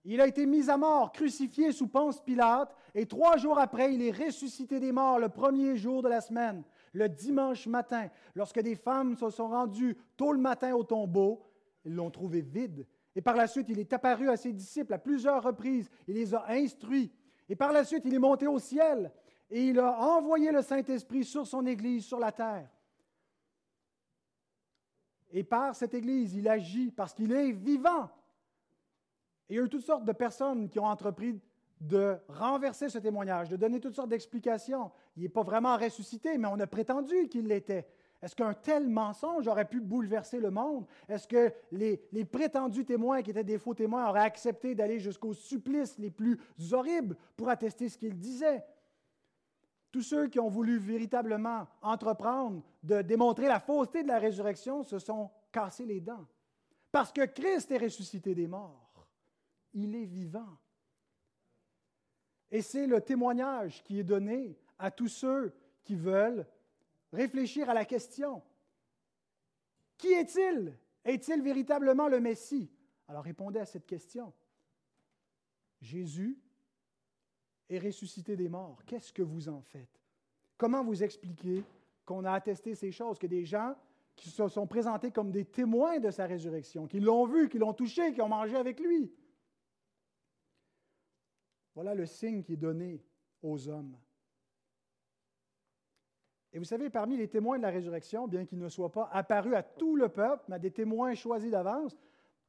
Il a été mis à mort, crucifié sous Ponce Pilate, et trois jours après, il est ressuscité des morts le premier jour de la semaine, le dimanche matin, lorsque des femmes se sont rendues tôt le matin au tombeau, ils l'ont trouvé vide, Et par la suite, il est apparu à ses disciples à plusieurs reprises. Il les a instruits. Et par la suite, il est monté au ciel et il a envoyé le Saint-Esprit sur son Église, sur la terre. Et par cette Église, il agit parce qu'il est vivant. Il y a eu toutes sortes de personnes qui ont entrepris de renverser ce témoignage, de donner toutes sortes d'explications. Il n'est pas vraiment ressuscité, mais on a prétendu qu'il l'était. Est-ce qu'un tel mensonge aurait pu bouleverser le monde? Est-ce que les, prétendus témoins qui étaient des faux témoins auraient accepté d'aller jusqu'aux supplices les plus horribles pour attester ce qu'ils disaient? Tous ceux qui ont voulu véritablement entreprendre de démontrer la fausseté de la résurrection se sont cassés les dents. Parce que Christ est ressuscité des morts. Il est vivant. Et c'est le témoignage qui est donné à tous ceux qui veulent réfléchir à la question. Qui est-il? Est-il véritablement le Messie? Alors répondez à cette question. Jésus est ressuscité des morts. Qu'est-ce que vous en faites? Comment vous expliquez qu'on a attesté ces choses, que des gens qui se sont présentés comme des témoins de sa résurrection, qui l'ont vu, qui l'ont touché, qui ont mangé avec lui? Voilà le signe qui est donné aux hommes. Et vous savez, parmi les témoins de la résurrection, bien qu'ils ne soient pas apparus à tout le peuple, mais à des témoins choisis d'avance,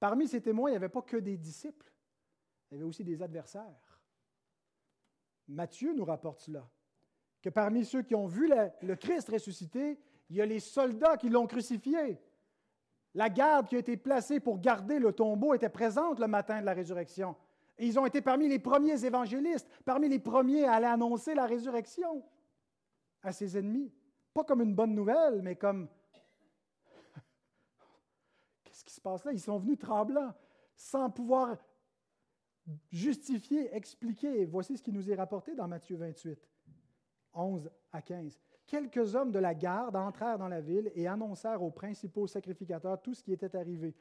parmi ces témoins, il n'y avait pas que des disciples, il y avait aussi des adversaires. Matthieu nous rapporte cela, que parmi ceux qui ont vu le Christ ressuscité, il y a les soldats qui l'ont crucifié. La garde qui a été placée pour garder le tombeau était présente le matin de la résurrection. Ils ont été parmi les premiers évangélistes, parmi les premiers à aller annoncer la résurrection à ses ennemis. Pas comme une bonne nouvelle, mais comme Qu'est-ce qui se passe là? Ils sont venus tremblants, sans pouvoir justifier, expliquer. voici ce qui nous est rapporté dans Matthieu 28, 11 à 15. Quelques hommes de la garde entrèrent dans la ville et annoncèrent aux principaux sacrificateurs tout ce qui était arrivé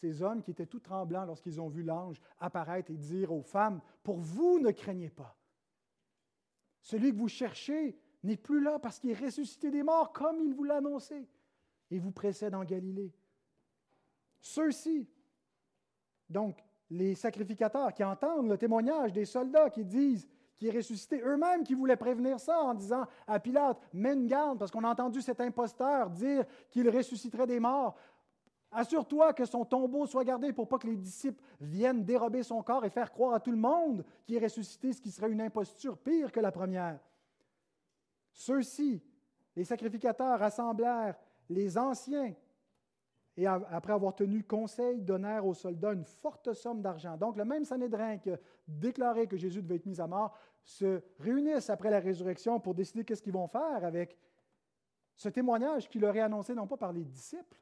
ces hommes qui étaient tout tremblants lorsqu'ils ont vu l'ange apparaître et dire aux femmes, Pour vous, ne craignez pas. Celui que vous cherchez n'est plus là parce qu'il est ressuscité des morts comme il vous l'a annoncé et vous précède en Galilée. Ceux-ci, donc les sacrificateurs qui entendent le témoignage des soldats qui disent qu'il est ressuscité, eux-mêmes qui voulaient prévenir ça en disant à Pilate, mets une garde parce qu'on a entendu cet imposteur dire qu'il ressusciterait des morts. Assure-toi que son tombeau soit gardé pour pas que les disciples viennent dérober son corps et faire croire à tout le monde qu'il est ressuscité, ce qui serait une imposture pire que la première. Ceux-ci, les sacrificateurs, rassemblèrent les anciens et après avoir tenu conseil, donnèrent aux soldats une forte somme d'argent. Donc, le même Sanhédrin qui a que Jésus devait être mis à mort se réunissent après la résurrection pour décider qu'est-ce qu'ils vont faire avec ce témoignage qui leur est annoncé non pas par les disciples,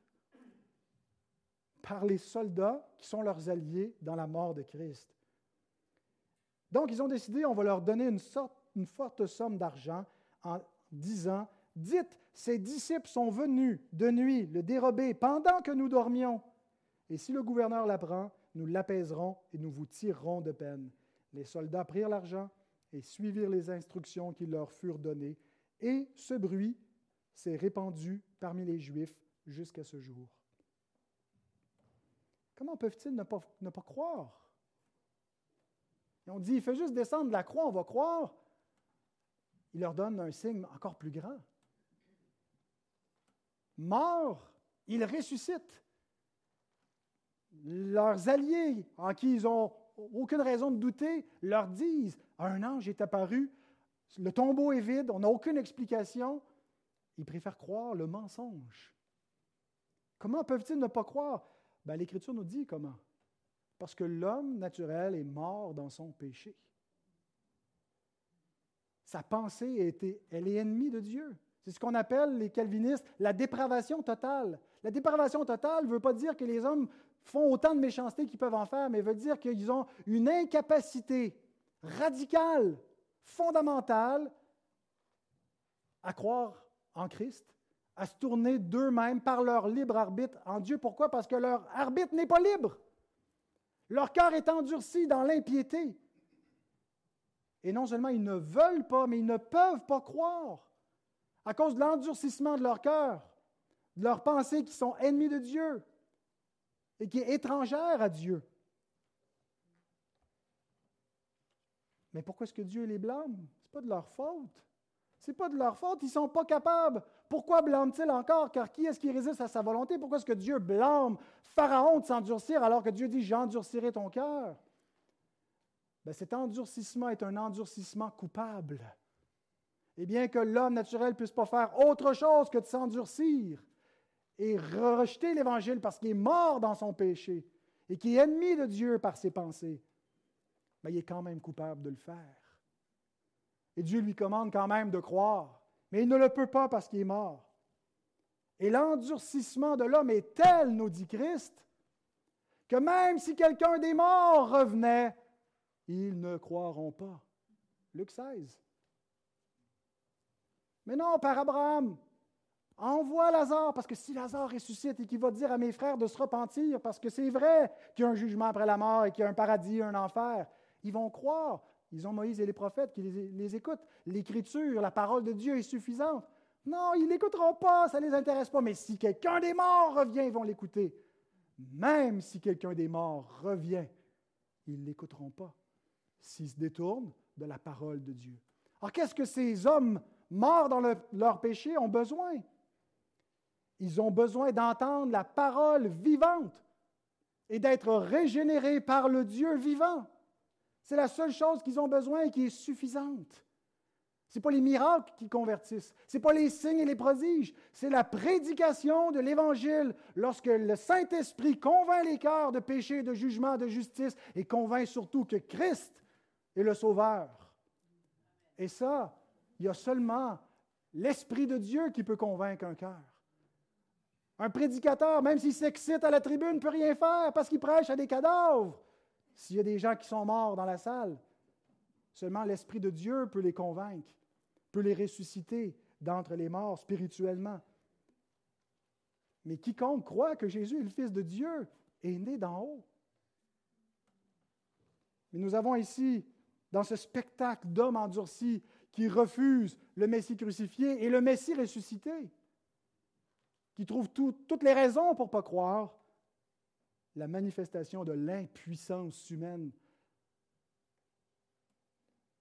par les soldats qui sont leurs alliés dans la mort de Christ. Donc, ils ont décidé, on va leur donner une, sorte, une forte somme d'argent en disant, dites, ces disciples sont venus de nuit le dérober pendant que nous dormions. Et si le gouverneur l'apprend, nous l'apaiserons et nous vous tirerons de peine. Les soldats prirent l'argent et suivirent les instructions qui leur furent données. Et ce bruit s'est répandu parmi les Juifs jusqu'à ce jour. Comment peuvent-ils ne pas, croire? On dit, il fait juste descendre de la croix, on va croire. Il leur donne un signe encore plus grand. Mort, il ressuscite. Leurs alliés, en qui ils n'ont aucune raison de douter, leur disent, un ange est apparu, le tombeau est vide, on n'a aucune explication. Ils préfèrent croire le mensonge. Comment peuvent-ils ne pas croire? Ben, L'Écriture nous dit comment? Parce que l'homme naturel est mort dans son péché. Sa pensée, elle est ennemie de Dieu. C'est ce qu'on appelle, les calvinistes, la dépravation totale. La dépravation totale ne veut pas dire que les hommes font autant de méchanceté qu'ils peuvent en faire, mais veut dire qu'ils ont une incapacité radicale, fondamentale, à croire en Christ à se tourner d'eux-mêmes par leur libre arbitre en Dieu. Pourquoi? Parce que leur arbitre n'est pas libre. Leur cœur est endurci dans l'impiété. Et non seulement ils ne veulent pas, mais ils ne peuvent pas croire à cause de l'endurcissement de leur cœur, de leurs pensées qui sont ennemies de Dieu. et qui est étrangère à Dieu. Mais pourquoi est-ce que Dieu les blâme? Ce n'est pas de leur faute. Ce n'est pas de leur faute, ils ne sont pas capables. Pourquoi blâme-t-il encore? Car qui est-ce qui résiste à sa volonté? Pourquoi est-ce que Dieu blâme Pharaon de s'endurcir alors que Dieu dit J'endurcirai ton cœur? Ben, cet endurcissement est un endurcissement coupable. Et bien que l'homme naturel ne puisse pas faire autre chose que de s'endurcir et rejeter l'Évangile parce qu'il est mort dans son péché et qu'il est ennemi de Dieu par ses pensées, mais il est quand même coupable de le faire. Et Dieu lui commande quand même de croire, mais il ne le peut pas parce qu'il est mort. Et l'endurcissement de l'homme est tel, nous dit Christ, que même si quelqu'un des morts revenait, ils ne croiront pas. Luc 16. Mais non, par Abraham, Envoie Lazare, parce que si Lazare ressuscite et qu'il va dire à mes frères de se repentir, parce que c'est vrai qu'il y a un jugement après la mort et qu'il y a un paradis, un enfer, ils vont croire. Ils ont Moïse et les prophètes qui les, écoutent. L'Écriture, la parole de Dieu est suffisante. Non, ils n'écouteront pas, ça ne les intéresse pas. Mais si quelqu'un des morts revient, ils vont l'écouter. Même si quelqu'un des morts revient, ils ne l'écouteront pas s'ils se détournent de la parole de Dieu. Alors qu'est-ce que ces hommes morts dans leur péché ont besoin? Ils ont besoin d'entendre la parole vivante et d'être régénérés par le Dieu vivant. C'est la seule chose qu'ils ont besoin et qui est suffisante. Ce n'est pas les miracles qui convertissent, ce n'est pas les signes et les prodiges, c'est la prédication de l'Évangile lorsque le Saint-Esprit convainc les cœurs de péché, de jugement, de justice et convainc surtout que Christ est le Sauveur. Et ça, il y a seulement l'Esprit de Dieu qui peut convaincre un cœur. Un prédicateur, même s'il s'excite à la tribune, ne peut rien faire parce qu'il prêche à des cadavres. S'il y a des gens qui sont morts dans la salle, seulement l'Esprit de Dieu peut les convaincre, peut les ressusciter d'entre les morts spirituellement. Mais quiconque croit que Jésus est le Fils de Dieu est né d'en haut. Mais nous avons ici, dans ce spectacle d'hommes endurcis qui refusent le Messie crucifié et le Messie ressuscité, qui trouvent toutes les raisons pour ne pas croire, la manifestation de l'impuissance humaine,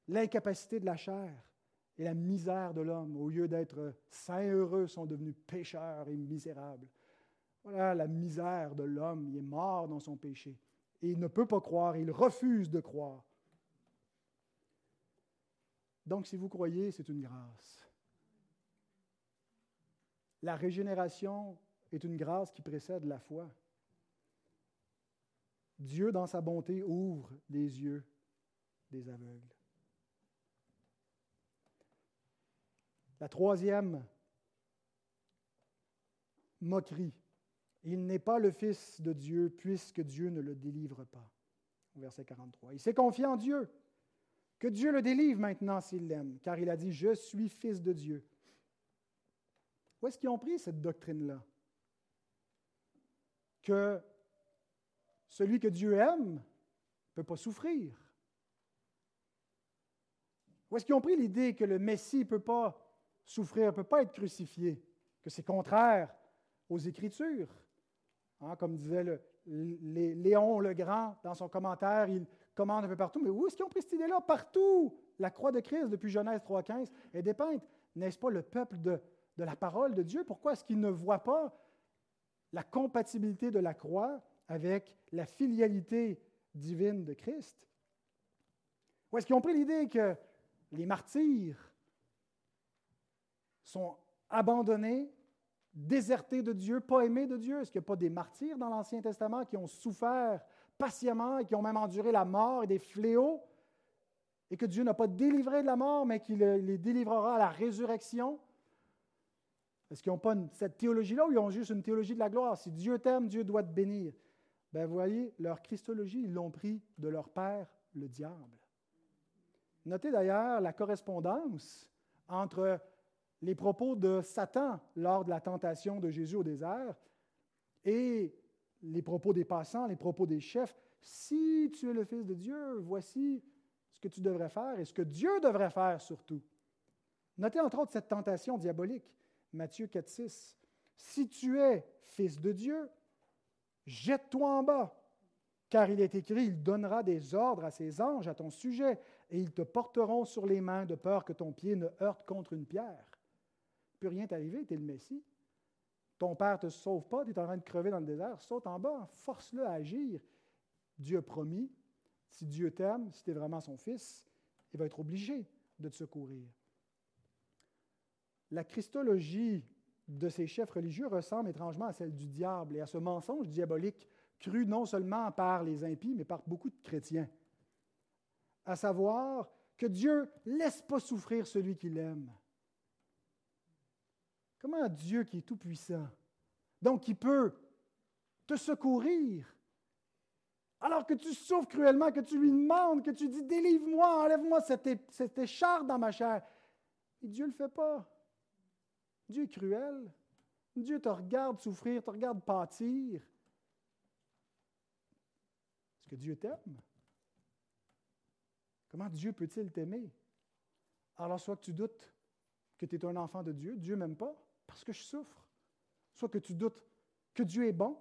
l'incapacité de la chair et la misère de l'homme. Au lieu d'être saints heureux, sont devenus pécheurs et misérables. Voilà la misère de l'homme. Il est mort dans son péché. Et il ne peut pas croire, il refuse de croire. Donc, si vous croyez, c'est une grâce. La régénération est une grâce qui précède la foi. Dieu, dans sa bonté, ouvre les yeux des aveugles. La troisième moquerie. Il n'est pas le Fils de Dieu puisque Dieu ne le délivre pas. Verset 43. Il s'est confié en Dieu. Que Dieu le délivre maintenant s'il l'aime, car il a dit, je suis Fils de Dieu. Où est-ce qu'ils ont pris cette doctrine-là? Que celui que Dieu aime ne peut pas souffrir. Où est-ce qu'ils ont pris l'idée que le Messie ne peut pas souffrir, ne peut pas être crucifié, que c'est contraire aux Écritures? Hein, comme disait Léon le Grand dans son commentaire, il commande un peu partout. Mais où est-ce qu'ils ont pris cette idée-là? Partout! La croix de Christ, depuis Genèse 3.15, est dépeinte. N'est-ce pas le peuple de la parole de Dieu? Pourquoi est-ce qu'ils ne voient pas la compatibilité de la croix avec la filialité divine de Christ? Ou est-ce qu'ils ont pris l'idée que les martyrs sont abandonnés, désertés de Dieu, pas aimés de Dieu? Est-ce qu'il n'y a pas des martyrs dans l'Ancien Testament qui ont souffert patiemment et qui ont même enduré la mort et des fléaux? Et que Dieu n'a pas délivré de la mort, mais qu'il les délivrera à la résurrection? Est-ce qu'ils n'ont pas cette théologie-là ou ils ont juste une théologie de la gloire? Si Dieu t'aime, Dieu doit te bénir. Ben, voyez, leur Christologie, ils l'ont pris de leur père, le diable. Notez d'ailleurs la correspondance entre les propos de Satan lors de la tentation de Jésus au désert et les propos des passants, les propos des chefs. Si tu es le Fils de Dieu, voici ce que tu devrais faire et ce que Dieu devrait faire surtout. Notez entre autres cette tentation diabolique. Matthieu 4, 6. Si tu es fils de Dieu, Jette-toi en bas, car il est écrit, il donnera des ordres à ses anges à ton sujet, et ils te porteront sur les mains de peur que ton pied ne heurte contre une pierre. Peut rien t'arriver, tu le Messie. Ton père ne te sauve pas, tu es en train de crever dans le désert, saute en bas, force-le à agir. Dieu a promis, si Dieu t'aime, si tu es vraiment son fils, il va être obligé de te secourir. La christologie de ces chefs religieux ressemble étrangement à celle du diable et à ce mensonge diabolique cru non seulement par les impies, mais par beaucoup de chrétiens. À savoir que Dieu laisse pas souffrir celui qu'il aime. Comment Dieu qui est tout-puissant, donc qui peut te secourir, alors que tu souffres cruellement, que tu lui demandes, que tu dis délivre-moi, enlève-moi cette, cette écharpe dans ma chair. Et Dieu ne le fait pas. Dieu est cruel. Dieu te regarde souffrir, te regarde pâtir. Est-ce que Dieu t'aime? Comment Dieu peut-il t'aimer? Alors, soit que tu doutes que tu es un enfant de Dieu, Dieu ne m'aime pas parce que je souffre. Soit que tu doutes que Dieu est bon,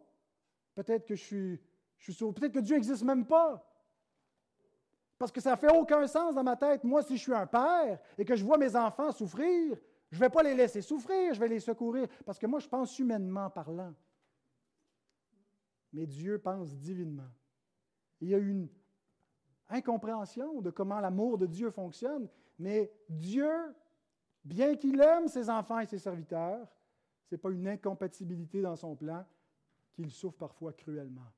peut-être que je suis, je peut-être que Dieu n'existe même pas. Parce que ça fait aucun sens dans ma tête. Moi, si je suis un père et que je vois mes enfants souffrir, je ne vais pas les laisser souffrir, je vais les secourir, parce que moi, je pense humainement parlant. Mais Dieu pense divinement. Il y a une incompréhension de comment l'amour de Dieu fonctionne, mais Dieu, bien qu'il aime ses enfants et ses serviteurs, ce n'est pas une incompatibilité dans son plan qu'il souffre parfois cruellement.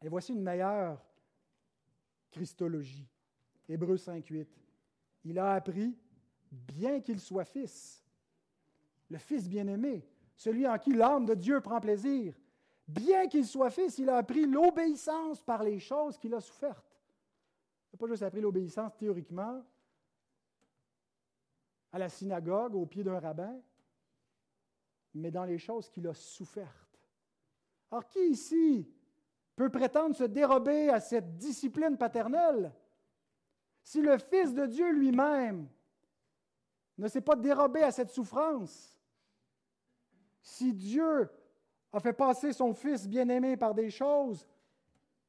Et voici une meilleure Christologie. Hébreu 5.8. Il a appris bien qu'il soit fils. Le fils bien-aimé, celui en qui l'âme de Dieu prend plaisir. Bien qu'il soit fils, il a appris l'obéissance par les choses qu'il a souffertes. Il n'a pas juste appris l'obéissance théoriquement à la synagogue, au pied d'un rabbin, mais dans les choses qu'il a souffertes. Alors, qui ici peut prétendre se dérober à cette discipline paternelle si le Fils de Dieu lui-même ne s'est pas dérobé à cette souffrance. Si Dieu a fait passer son Fils bien-aimé par des choses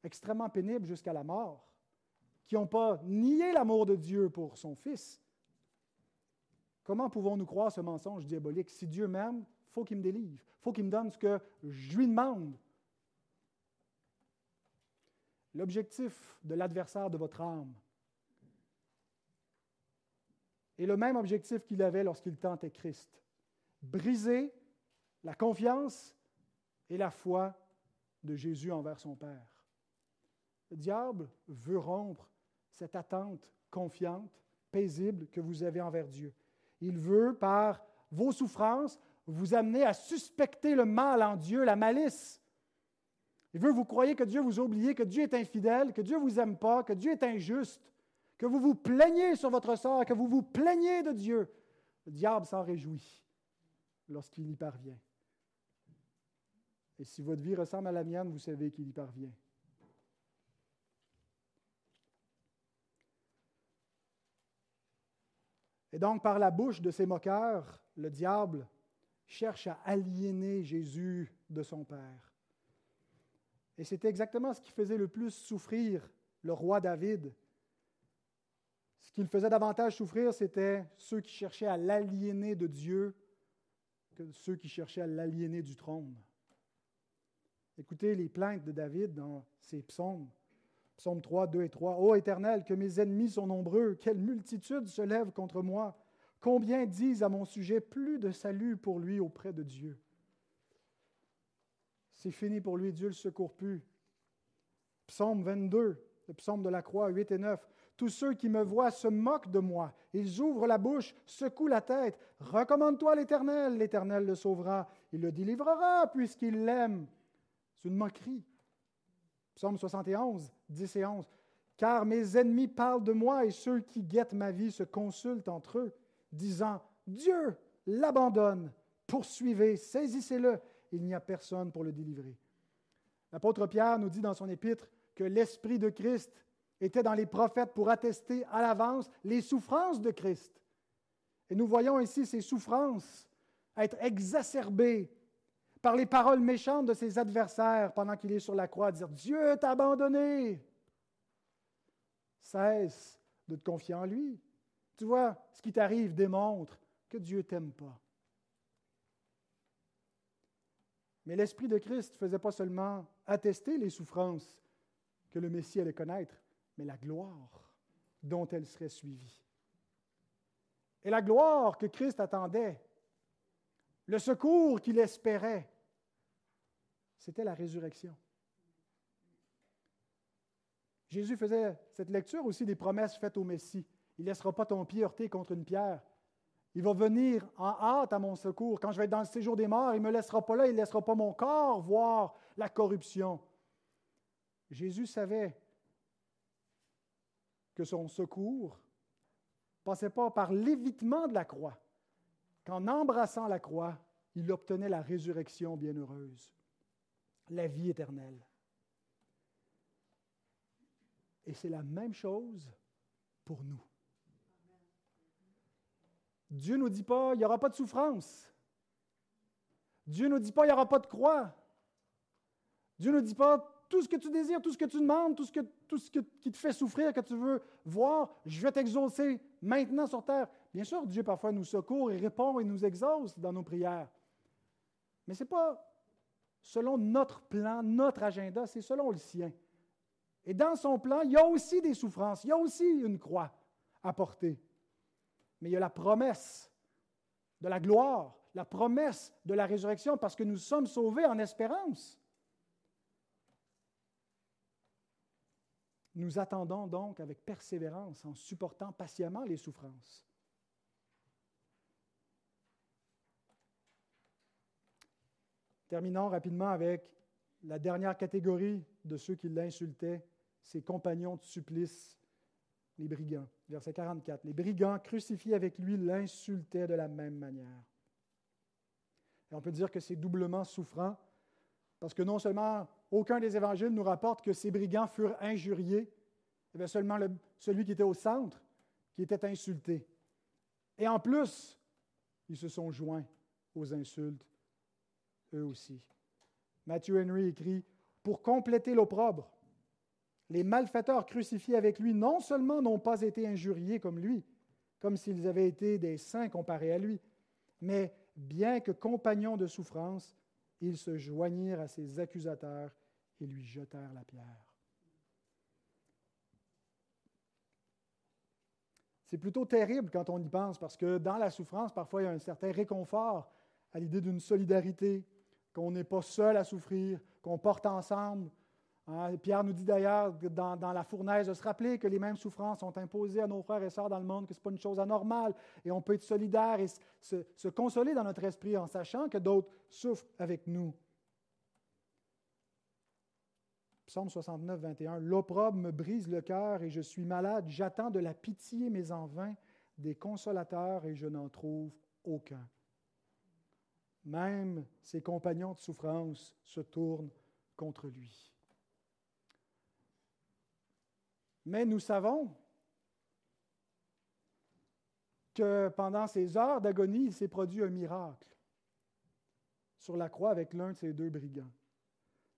extrêmement pénibles jusqu'à la mort, qui n'ont pas nié l'amour de Dieu pour son Fils, comment pouvons-nous croire ce mensonge diabolique? Si Dieu m'aime, il faut qu'il me délivre, il faut qu'il me donne ce que je lui demande. L'objectif de l'adversaire de votre âme, et le même objectif qu'il avait lorsqu'il tentait Christ. Briser la confiance et la foi de Jésus envers son Père. Le diable veut rompre cette attente confiante, paisible que vous avez envers Dieu. Il veut, par vos souffrances, vous amener à suspecter le mal en Dieu, la malice. Il veut vous croyez que Dieu vous a oublié, que Dieu est infidèle, que Dieu vous aime pas, que Dieu est injuste que vous vous plaignez sur votre sort, que vous vous plaignez de Dieu. Le diable s'en réjouit lorsqu'il y parvient. Et si votre vie ressemble à la mienne, vous savez qu'il y parvient. Et donc, par la bouche de ces moqueurs, le diable cherche à aliéner Jésus de son Père. Et c'était exactement ce qui faisait le plus souffrir le roi David ce qui le faisait davantage souffrir, c'était ceux qui cherchaient à l'aliéner de Dieu que ceux qui cherchaient à l'aliéner du trône. Écoutez les plaintes de David dans ses psaumes. Psaume 3, 2 et 3. Ô Éternel, que mes ennemis sont nombreux, quelle multitude se lève contre moi. Combien disent à mon sujet plus de salut pour lui auprès de Dieu. C'est fini pour lui, Dieu le secourt plus. Psaume 22, le psaume de la croix, 8 et 9. Tous ceux qui me voient se moquent de moi. Ils ouvrent la bouche, secouent la tête. Recommande-toi à l'Éternel, l'Éternel le sauvera. Il le délivrera puisqu'il l'aime. C'est une moquerie. Psaume 71, 10 et 11. Car mes ennemis parlent de moi et ceux qui guettent ma vie se consultent entre eux, disant Dieu l'abandonne. Poursuivez, saisissez-le. Il n'y a personne pour le délivrer. L'apôtre Pierre nous dit dans son épître que l'Esprit de Christ était dans les prophètes pour attester à l'avance les souffrances de Christ. Et nous voyons ici ces souffrances être exacerbées par les paroles méchantes de ses adversaires pendant qu'il est sur la croix, dire Dieu t'a abandonné. Cesse de te confier en lui. Tu vois, ce qui t'arrive démontre que Dieu t'aime pas. Mais l'Esprit de Christ ne faisait pas seulement attester les souffrances que le Messie allait connaître, mais la gloire dont elle serait suivie. Et la gloire que Christ attendait, le secours qu'il espérait, c'était la résurrection. Jésus faisait cette lecture aussi des promesses faites au Messie. Il ne laissera pas ton pied heurter contre une pierre. Il va venir en hâte à mon secours. Quand je vais être dans le séjour des morts, il ne me laissera pas là, il ne laissera pas mon corps voir la corruption. Jésus savait que son secours ne passait pas par l'évitement de la croix, qu'en embrassant la croix, il obtenait la résurrection bienheureuse, la vie éternelle. Et c'est la même chose pour nous. Dieu ne nous dit pas, il n'y aura pas de souffrance. Dieu ne nous dit pas, il n'y aura pas de croix. Dieu ne nous dit pas, tout ce que tu désires, tout ce que tu demandes, tout ce, qui te fait souffrir, que tu veux voir, je vais t'exaucer maintenant sur terre. Bien sûr, Dieu parfois nous secourt et répond et nous exauce dans nos prières. Mais ce n'est pas selon notre plan, notre agenda, c'est selon le sien. Et dans son plan, il y a aussi des souffrances, il y a aussi une croix à porter mais il y a la promesse de la gloire, la promesse de la résurrection, parce que nous sommes sauvés en espérance. Nous attendons donc avec persévérance, en supportant patiemment les souffrances. Terminons rapidement avec la dernière catégorie de ceux qui l'insultaient, ses compagnons de supplice les brigands. Verset 44. Les brigands crucifiés avec lui l'insultaient de la même manière. Et on peut dire que c'est doublement souffrant, parce que non seulement aucun des évangiles nous rapporte que ces brigands furent injuriés, y avait seulement celui qui était au centre qui était insulté. Et en plus, ils se sont joints aux insultes, eux aussi. Matthew Henry écrit Pour compléter l'opprobre, les malfaiteurs crucifiés avec lui non seulement n'ont pas été injuriés comme lui, comme s'ils avaient été des saints comparés à lui, mais bien que compagnons de souffrance, ils se joignirent à ses accusateurs et lui jetèrent la pierre. C'est plutôt terrible quand on y pense, parce que dans la souffrance, parfois, il y a un certain réconfort à l'idée d'une solidarité, qu'on n'est pas seul à souffrir, qu'on porte ensemble, Hein, Pierre nous dit d'ailleurs dans, la fournaise de se rappeler que les mêmes souffrances sont imposées à nos frères et sœurs dans le monde, que ce n'est pas une chose anormale, et on peut être solidaire et se, se consoler dans notre esprit en sachant que d'autres souffrent avec nous. Psaume 69, 21. L'opprobre me brise le cœur et je suis malade. J'attends de la pitié, mais en vain, des consolateurs et je n'en trouve aucun. Même ses compagnons de souffrance se tournent contre lui. Mais nous savons que pendant ces heures d'agonie, il s'est produit un miracle sur la croix avec l'un de ces deux brigands.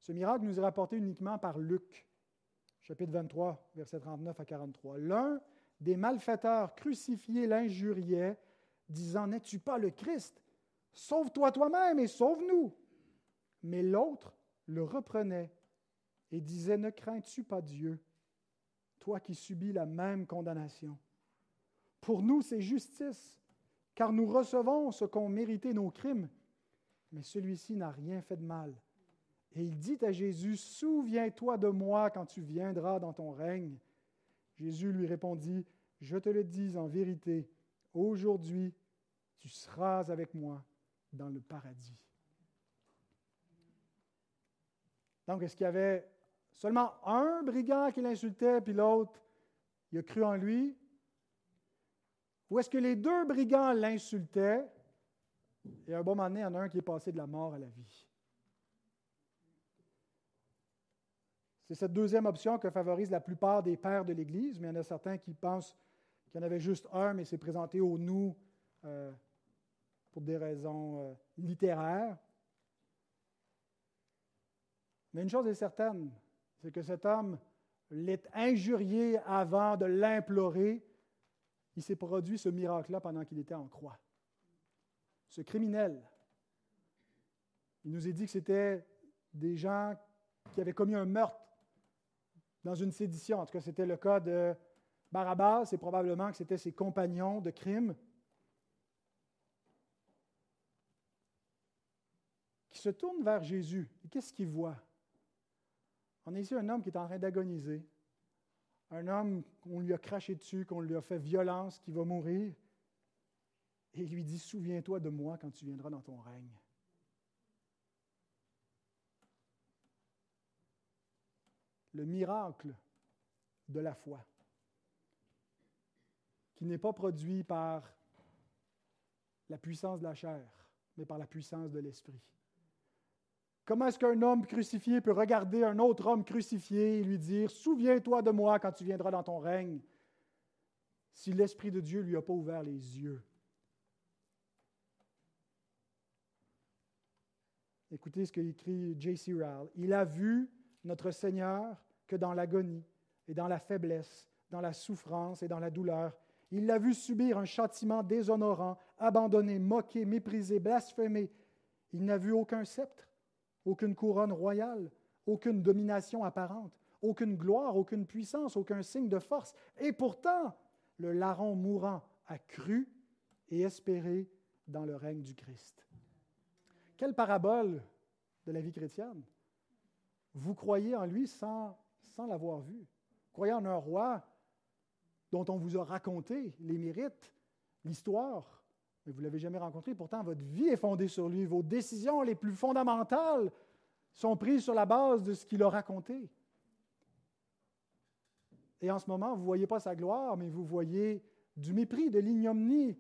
Ce miracle nous est rapporté uniquement par Luc, chapitre 23, versets 39 à 43. L'un des malfaiteurs crucifiés l'injuriait, disant N'es-tu pas le Christ? Sauve-toi toi-même et sauve-nous. Mais l'autre le reprenait et disait Ne crains-tu pas Dieu? Qui subis la même condamnation. Pour nous, c'est justice, car nous recevons ce qu'ont mérité nos crimes, mais celui-ci n'a rien fait de mal. Et il dit à Jésus, Souviens-toi de moi quand tu viendras dans ton règne. Jésus lui répondit, Je te le dis en vérité, aujourd'hui tu seras avec moi dans le paradis. Donc, est-ce qu'il y avait seulement un brigand qui l'insultait, puis l'autre, il a cru en lui? Ou est-ce que les deux brigands l'insultaient, et à un bon moment donné, il y en a un qui est passé de la mort à la vie? C'est cette deuxième option que favorise la plupart des pères de l'Église, mais il y en a certains qui pensent qu'il y en avait juste un, mais c'est présenté au nous euh, pour des raisons euh, littéraires. Mais une chose est certaine, c'est que cet homme l'est injurié avant de l'implorer. Il s'est produit ce miracle-là pendant qu'il était en croix. Ce criminel, il nous est dit que c'était des gens qui avaient commis un meurtre dans une sédition. En tout cas, c'était le cas de Barabbas et probablement que c'était ses compagnons de crime qui se tournent vers Jésus. Et qu'est-ce qu'ils voient? On a ici un homme qui est en train d'agoniser, un homme qu'on lui a craché dessus, qu'on lui a fait violence, qui va mourir. Et il lui dit, souviens-toi de moi quand tu viendras dans ton règne. Le miracle de la foi, qui n'est pas produit par la puissance de la chair, mais par la puissance de l'esprit. Comment est-ce qu'un homme crucifié peut regarder un autre homme crucifié et lui dire Souviens-toi de moi quand tu viendras dans ton règne si l'Esprit de Dieu ne lui a pas ouvert les yeux? Écoutez ce qu'écrit J.C. Rowell. Il a vu notre Seigneur que dans l'agonie et dans la faiblesse, dans la souffrance et dans la douleur. Il l'a vu subir un châtiment déshonorant, abandonné, moqué, méprisé, blasphémé. Il n'a vu aucun sceptre aucune couronne royale, aucune domination apparente, aucune gloire, aucune puissance, aucun signe de force. Et pourtant, le larron mourant a cru et espéré dans le règne du Christ. Quelle parabole de la vie chrétienne. Vous croyez en lui sans, l'avoir vu. Croyez en un roi dont on vous a raconté les mérites, l'histoire, mais vous ne l'avez jamais rencontré. Pourtant, votre vie est fondée sur lui. Vos décisions les plus fondamentales sont prises sur la base de ce qu'il a raconté. Et en ce moment, vous ne voyez pas sa gloire, mais vous voyez du mépris, de l'ignominie,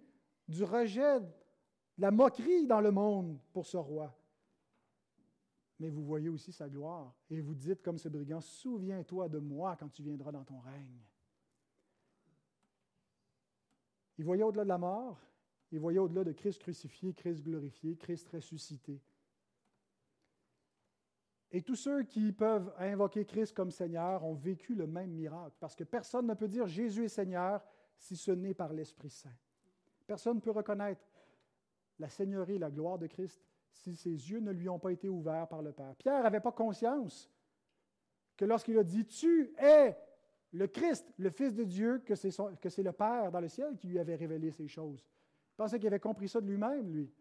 du rejet, de la moquerie dans le monde pour ce roi. Mais vous voyez aussi sa gloire. Et vous dites comme ce brigand, souviens-toi de moi quand tu viendras dans ton règne. Il voyait au-delà de la mort, il voyait au-delà de Christ crucifié, Christ glorifié, Christ ressuscité. Et tous ceux qui peuvent invoquer Christ comme Seigneur ont vécu le même miracle, parce que personne ne peut dire Jésus est Seigneur si ce n'est par l'Esprit Saint. Personne ne peut reconnaître la Seigneurie la gloire de Christ si ses yeux ne lui ont pas été ouverts par le Père. Pierre n'avait pas conscience que lorsqu'il a dit Tu es le Christ, le Fils de Dieu, que c'est le Père dans le ciel qui lui avait révélé ces choses pensait qu'il avait compris ça de lui-même, lui.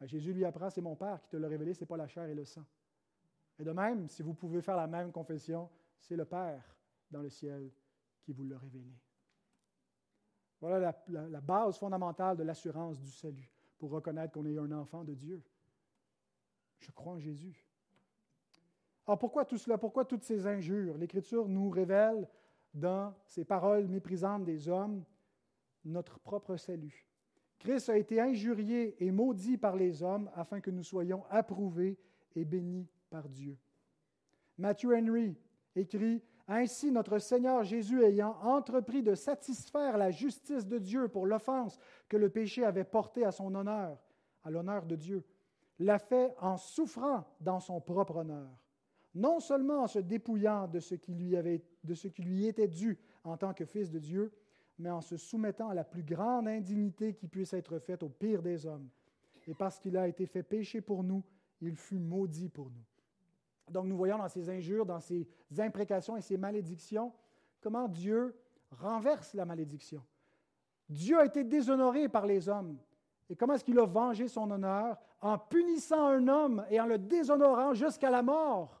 Ben, Jésus lui apprend, c'est mon Père qui te l'a révélé, ce n'est pas la chair et le sang. Et de même, si vous pouvez faire la même confession, c'est le Père dans le ciel qui vous l'a révélé. Voilà la, base fondamentale de l'assurance du salut, pour reconnaître qu'on est un enfant de Dieu. Je crois en Jésus. Alors pourquoi tout cela? Pourquoi toutes ces injures? L'Écriture nous révèle dans ces paroles méprisantes des hommes notre propre salut. Christ a été injurié et maudit par les hommes afin que nous soyons approuvés et bénis par Dieu. Matthew Henry écrit Ainsi, notre Seigneur Jésus, ayant entrepris de satisfaire la justice de Dieu pour l'offense que le péché avait portée à son honneur, à l'honneur de Dieu, l'a fait en souffrant dans son propre honneur, non seulement en se dépouillant de ce qui lui, de ce qui lui était dû en tant que Fils de Dieu, mais en se soumettant à la plus grande indignité qui puisse être faite au pire des hommes. Et parce qu'il a été fait péché pour nous, il fut maudit pour nous. Donc nous voyons dans ces injures, dans ces imprécations et ces malédictions, comment Dieu renverse la malédiction. Dieu a été déshonoré par les hommes. Et comment est-ce qu'il a vengé son honneur? En punissant un homme et en le déshonorant jusqu'à la mort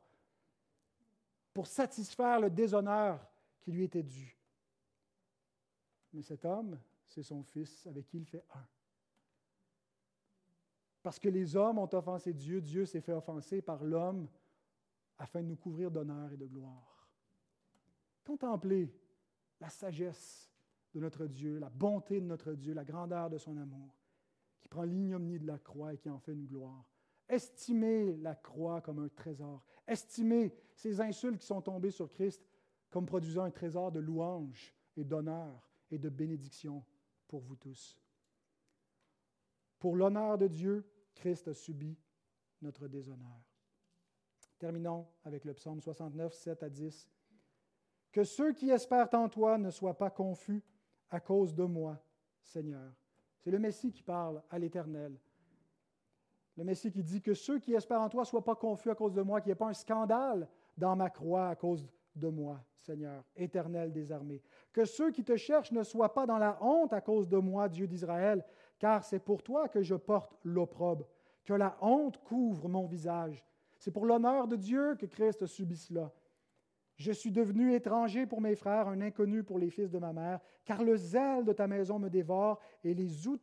pour satisfaire le déshonneur qui lui était dû. Mais cet homme, c'est son fils avec qui il fait un. Parce que les hommes ont offensé Dieu, Dieu s'est fait offenser par l'homme afin de nous couvrir d'honneur et de gloire. Contemplez la sagesse de notre Dieu, la bonté de notre Dieu, la grandeur de son amour, qui prend l'ignominie de la croix et qui en fait une gloire. Estimez la croix comme un trésor. Estimez ces insultes qui sont tombées sur Christ comme produisant un trésor de louange et d'honneur et de bénédiction pour vous tous. Pour l'honneur de Dieu, Christ a subi notre déshonneur. Terminons avec le psaume 69, 7 à 10. Que ceux qui espèrent en toi ne soient pas confus à cause de moi, Seigneur. C'est le Messie qui parle à l'Éternel. Le Messie qui dit que ceux qui espèrent en toi ne soient pas confus à cause de moi, qu'il n'y ait pas un scandale dans ma croix à cause de moi, Seigneur, éternel des armées. Que ceux qui te cherchent ne soient pas dans la honte à cause de moi, Dieu d'Israël, car c'est pour toi que je porte l'opprobre. Que la honte couvre mon visage. C'est pour l'honneur de Dieu que Christ subit cela. Je suis devenu étranger pour mes frères, un inconnu pour les fils de ma mère, car le zèle de ta maison me dévore et les outrances